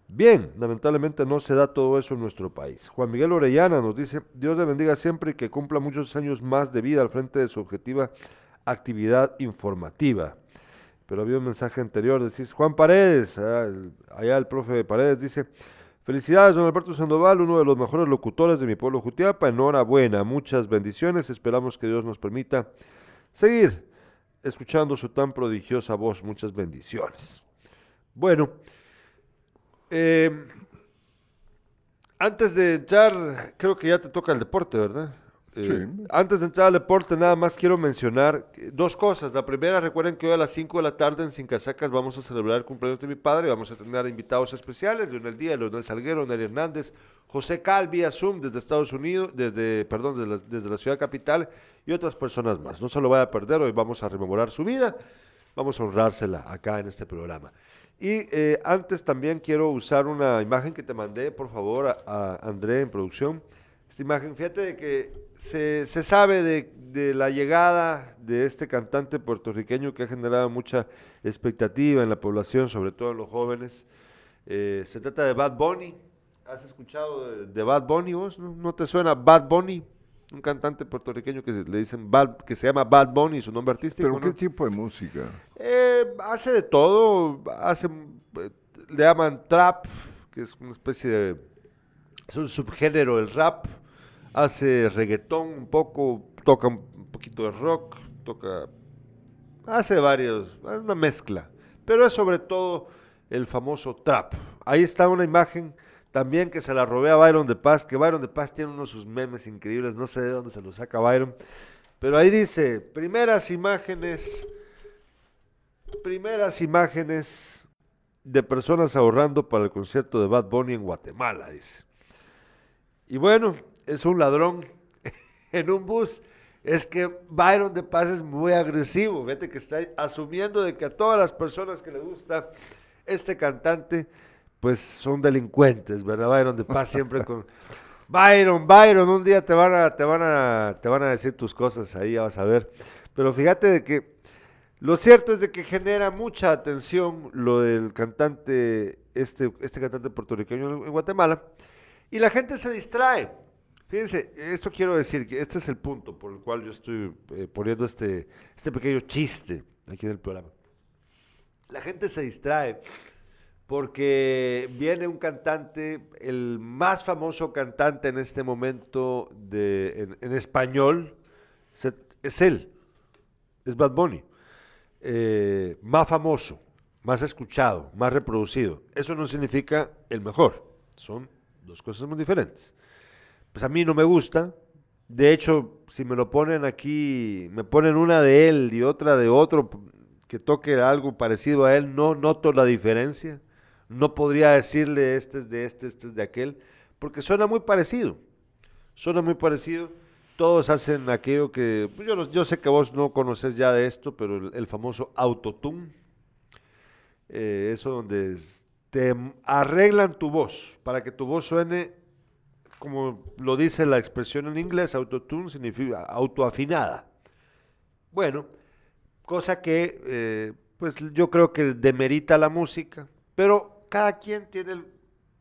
bien. Lamentablemente no se da todo eso en nuestro país. Juan Miguel Orellana nos dice, Dios le bendiga siempre y que cumpla muchos años más de vida al frente de su objetiva actividad informativa pero había un mensaje anterior, decís, Juan Paredes, ah, allá el profe Paredes dice, felicidades, don Alberto Sandoval, uno de los mejores locutores de mi pueblo Jutiapa, enhorabuena, muchas bendiciones, esperamos que Dios nos permita seguir escuchando su tan prodigiosa voz, muchas bendiciones. Bueno, eh, antes de entrar, creo que ya te toca el deporte, ¿verdad? Eh, antes de entrar al deporte, nada más quiero mencionar dos cosas. La primera, recuerden que hoy a las 5 de la tarde en Sin Casacas vamos a celebrar el cumpleaños de mi padre. Vamos a tener invitados especiales, Leonel Díaz, Leonel Salguero, Nelly Hernández, José Cal vía Zoom desde Estados Unidos, desde, perdón, desde la, desde la ciudad capital y otras personas más. No se lo vaya a perder, hoy vamos a rememorar su vida, vamos a honrársela acá en este programa. Y eh, antes también quiero usar una imagen que te mandé, por favor, a, a André en producción imagen. Fíjate de que se, se sabe de, de, la llegada de este cantante puertorriqueño que ha generado mucha expectativa en la población, sobre todo en los jóvenes. Eh, se trata de Bad Bunny. ¿Has escuchado de, Bad Bunny vos? ¿No, te suena Bad Bunny? Un cantante puertorriqueño que se, le dicen Bad, que se llama Bad Bunny, su nombre artístico. ¿Pero qué tipo de música? Eh, hace de todo. Hace, le llaman trap, que es una especie de es un subgénero del rap hace reggaetón un poco, toca un poquito de rock, toca, hace varios, una mezcla, pero es sobre todo el famoso trap. Ahí está una imagen también que se la robé a Byron de Paz, que Byron de Paz tiene uno de sus memes increíbles, no sé de dónde se lo saca Byron, pero ahí dice, primeras imágenes, primeras imágenes de personas ahorrando para el concierto de Bad Bunny en Guatemala, dice. Y bueno, es un ladrón *laughs* en un bus. Es que Byron de Paz es muy agresivo. Fíjate que está asumiendo de que a todas las personas que le gusta este cantante, pues son delincuentes, ¿verdad? Byron de Paz siempre con *laughs* Byron, Byron, un día te van a, te van a, te van a decir tus cosas ahí, ya vas a ver. Pero fíjate de que lo cierto es de que genera mucha atención lo del cantante, este, este cantante puertorriqueño en Guatemala, y la gente se distrae. Fíjense, esto quiero decir que este es el punto por el cual yo estoy eh, poniendo este, este pequeño chiste aquí en el programa. La gente se distrae porque viene un cantante, el más famoso cantante en este momento de, en, español, es él, es Bad Bunny, eh, más famoso, más escuchado, más reproducido. Eso no significa el mejor, son dos cosas muy diferentes pues a mí no me gusta, De hecho, si me lo ponen aquí, me ponen una de él y otra de otro que toque algo parecido a él, no noto la diferencia. No podría decirle este es de este, este es de aquel, porque suena muy parecido. Suena muy parecido. Todos hacen aquello que, pues, yo, yo sé que vos no conoces ya de esto, pero el, famoso autotune, eh, eso donde te arreglan tu voz para que tu voz suene como lo dice la expresión en inglés, autotune significa autoafinada. Bueno, cosa que eh, pues yo creo que demerita la música, pero cada quien tiene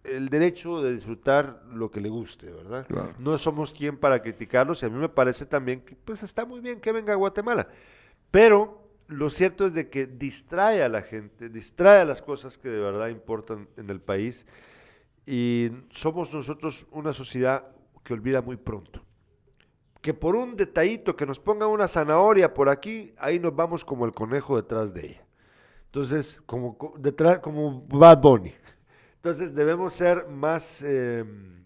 el, derecho de disfrutar lo que le guste, ¿verdad? No somos quien para criticarlos y a mí me parece también que pues está muy bien que venga a Guatemala, pero lo cierto es de que distrae a la gente, distrae a las cosas que de verdad importan en el país y somos nosotros una sociedad que olvida muy pronto. Que por un detallito que nos ponga una zanahoria por aquí, ahí nos vamos como el conejo detrás de ella. Entonces, como, detrás, como Bad Bunny. Entonces debemos ser más em,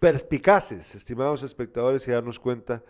perspicaces, estimados espectadores, y darnos cuenta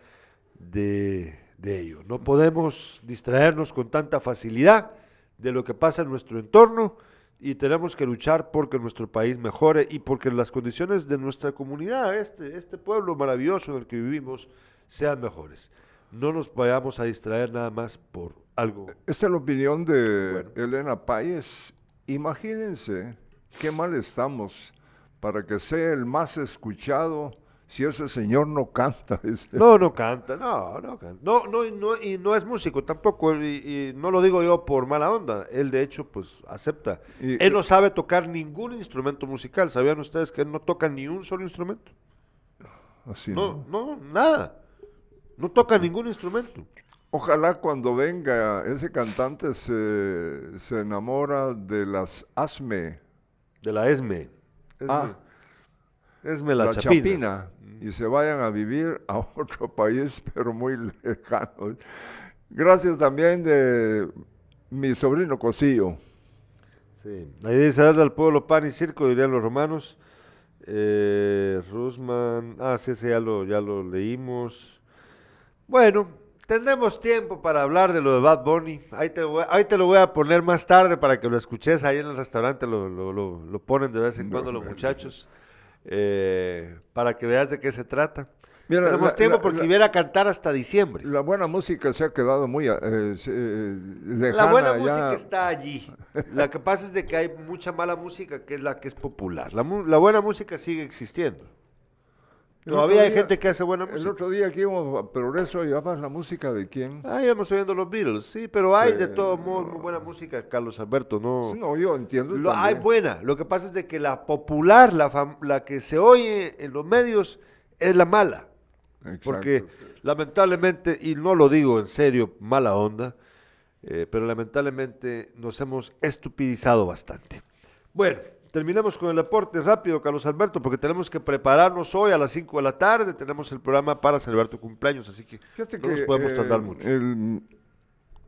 de, de ello. No podemos distraernos con tanta facilidad de lo que pasa en nuestro entorno y tenemos que luchar porque nuestro país mejore y porque las condiciones de nuestra comunidad, este, este pueblo maravilloso en el que vivimos, sean mejores. No nos vayamos a distraer nada más por algo. Esta es la opinión de Elena Páez. Imagínense qué mal estamos para que sea el más escuchado si ese señor no canta. *laughs* No, no canta, no, no canta. No, no, no, y no es músico tampoco, y, no lo digo yo por mala onda, él de hecho pues acepta. él no sabe tocar ningún instrumento musical, ¿sabían ustedes que él no toca ni un solo instrumento? Así no, no, nada, no toca ningún instrumento. Ojalá cuando venga ese cantante se, se enamora de las ASME. De la ESME. Ah, ESME la, chapina y se vayan a vivir a *laughs* otro país, pero muy lejano. Gracias también de mi sobrino Cosillo. Sí, ahí dice darle al pueblo pan y circo, dirían los romanos. Eh, Rusman, ah, sí, sí, ya lo, ya lo leímos. Bueno, tendremos tiempo para hablar de lo de Bad Bunny. Ahí te, ahí te lo voy a poner más tarde para que lo escuches. Ahí en el restaurante lo, lo, lo, ponen de vez en cuando los muchachos eh, para que veas de qué se trata. Tenemos tiempo porque iba a cantar hasta diciembre. La buena música se ha quedado muy eh, eh, La buena música está allí. Lo que pasa es de que hay mucha mala música que es la que es popular. La, la buena música sigue existiendo. Todavía hay gente que hace buena música. El otro día aquí íbamos a Progreso, ¿llevabas la música de quién? Ah, íbamos oyendo los Beatles, sí, pero hay de todos modos muy buena música, Carlos Alberto, ¿no? no, yo entiendo. Lo, hay buena, lo que pasa es de que la popular, la, la que se oye en los medios, es la mala. porque lamentablemente, y no lo digo en serio, mala onda, eh, pero lamentablemente nos hemos estupidizado bastante. Bueno, Terminemos con el deporte rápido, Carlos Alberto, porque tenemos que prepararnos hoy a las 5 de la tarde. Tenemos el programa para celebrar tu cumpleaños, así que no nos podemos tardar mucho.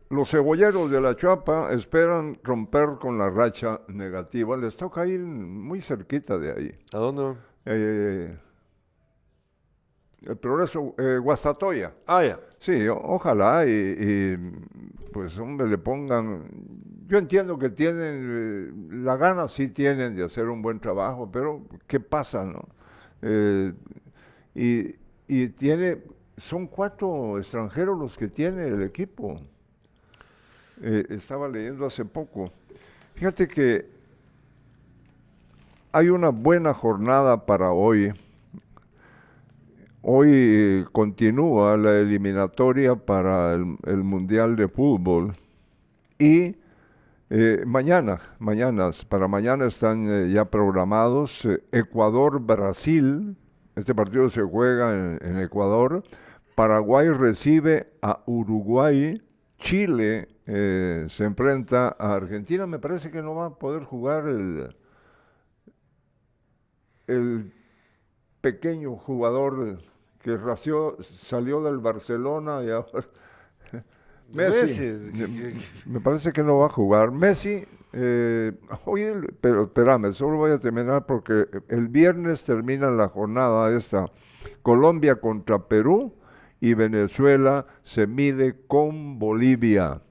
los cebolleros de la Chuapa esperan romper con la racha negativa. Les toca ir muy cerquita de ahí. ¿A dónde? Eh, el progreso, eh, Guastatoya. Ah, ya. Sí, ojalá y, pues hombre le pongan, yo entiendo que tienen, eh, la gana sí tienen de hacer un buen trabajo, pero ¿qué pasa, no? Eh, y, tiene, son cuatro extranjeros los que tiene el equipo. Eh, estaba leyendo hace poco. Fíjate que hay una buena jornada para hoy Hoy continúa la eliminatoria para el, Mundial de Fútbol y eh, mañana, mañana, para mañana están eh, ya programados eh, Ecuador-Brasil, este partido se juega en, Ecuador, Paraguay recibe a Uruguay, Chile se enfrenta a Argentina, me parece que no va a poder jugar el, el pequeño jugador que salió del Barcelona y ahora... Messi, me, parece que no va a jugar. Messi eh, oye, pero espérame, solo voy a terminar porque el viernes termina la jornada esta. Colombia contra Perú y Venezuela se mide con Bolivia.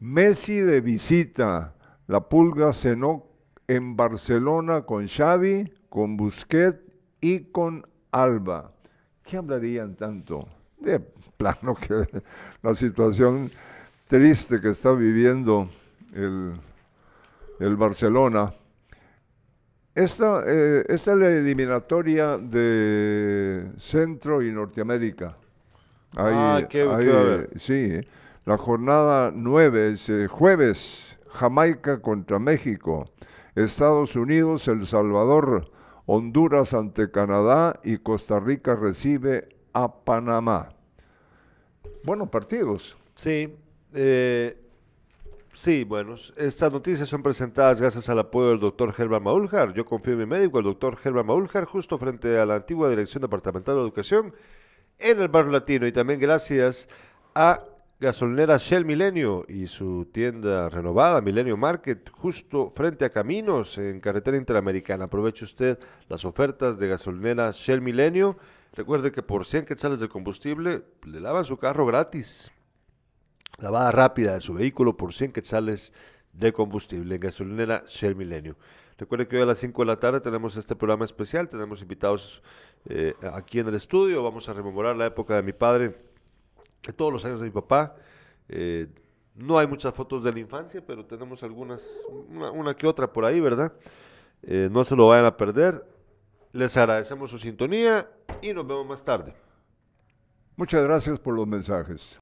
Messi de visita. La Pulga cenó en Barcelona con Xavi, con Busquets y con Alba. ¿Qué hablarían tanto? De plano que *laughs* la situación triste que está viviendo el, el Barcelona. Esta, eh, esta, es la eliminatoria de Centro y Norteamérica. ah, qué, sí, la jornada 9 es eh, jueves, Jamaica contra México, Estados Unidos, El Salvador, Honduras ante Canadá y Costa Rica recibe a Panamá. Buenos partidos. Sí, eh, sí, bueno, estas noticias son presentadas gracias al apoyo del doctor Germán Mauljar. Yo confío en mi médico, el doctor Germán Mauljar, justo frente a la antigua Dirección Departamental de Educación en el barrio latino y también gracias a gasolinera Shell Milenio y su tienda renovada, Milenio Market, justo frente a Caminos, en carretera interamericana. Aproveche usted las ofertas de gasolinera Shell Milenio. Recuerde que por 100 quetzales de combustible le lavan su carro gratis. Lavada rápida de su vehículo por 100 quetzales de combustible en gasolinera Shell Milenio. Recuerde que hoy a las 5 de la tarde tenemos este programa especial, tenemos invitados eh, aquí en el estudio, vamos a rememorar la época de mi padre que todos los años de mi papá. Eh, no hay muchas fotos de la infancia, pero tenemos algunas, una, que otra por ahí, ¿verdad? Eh, no se lo vayan a perder. Les agradecemos su sintonía y nos vemos más tarde. Muchas gracias por los mensajes.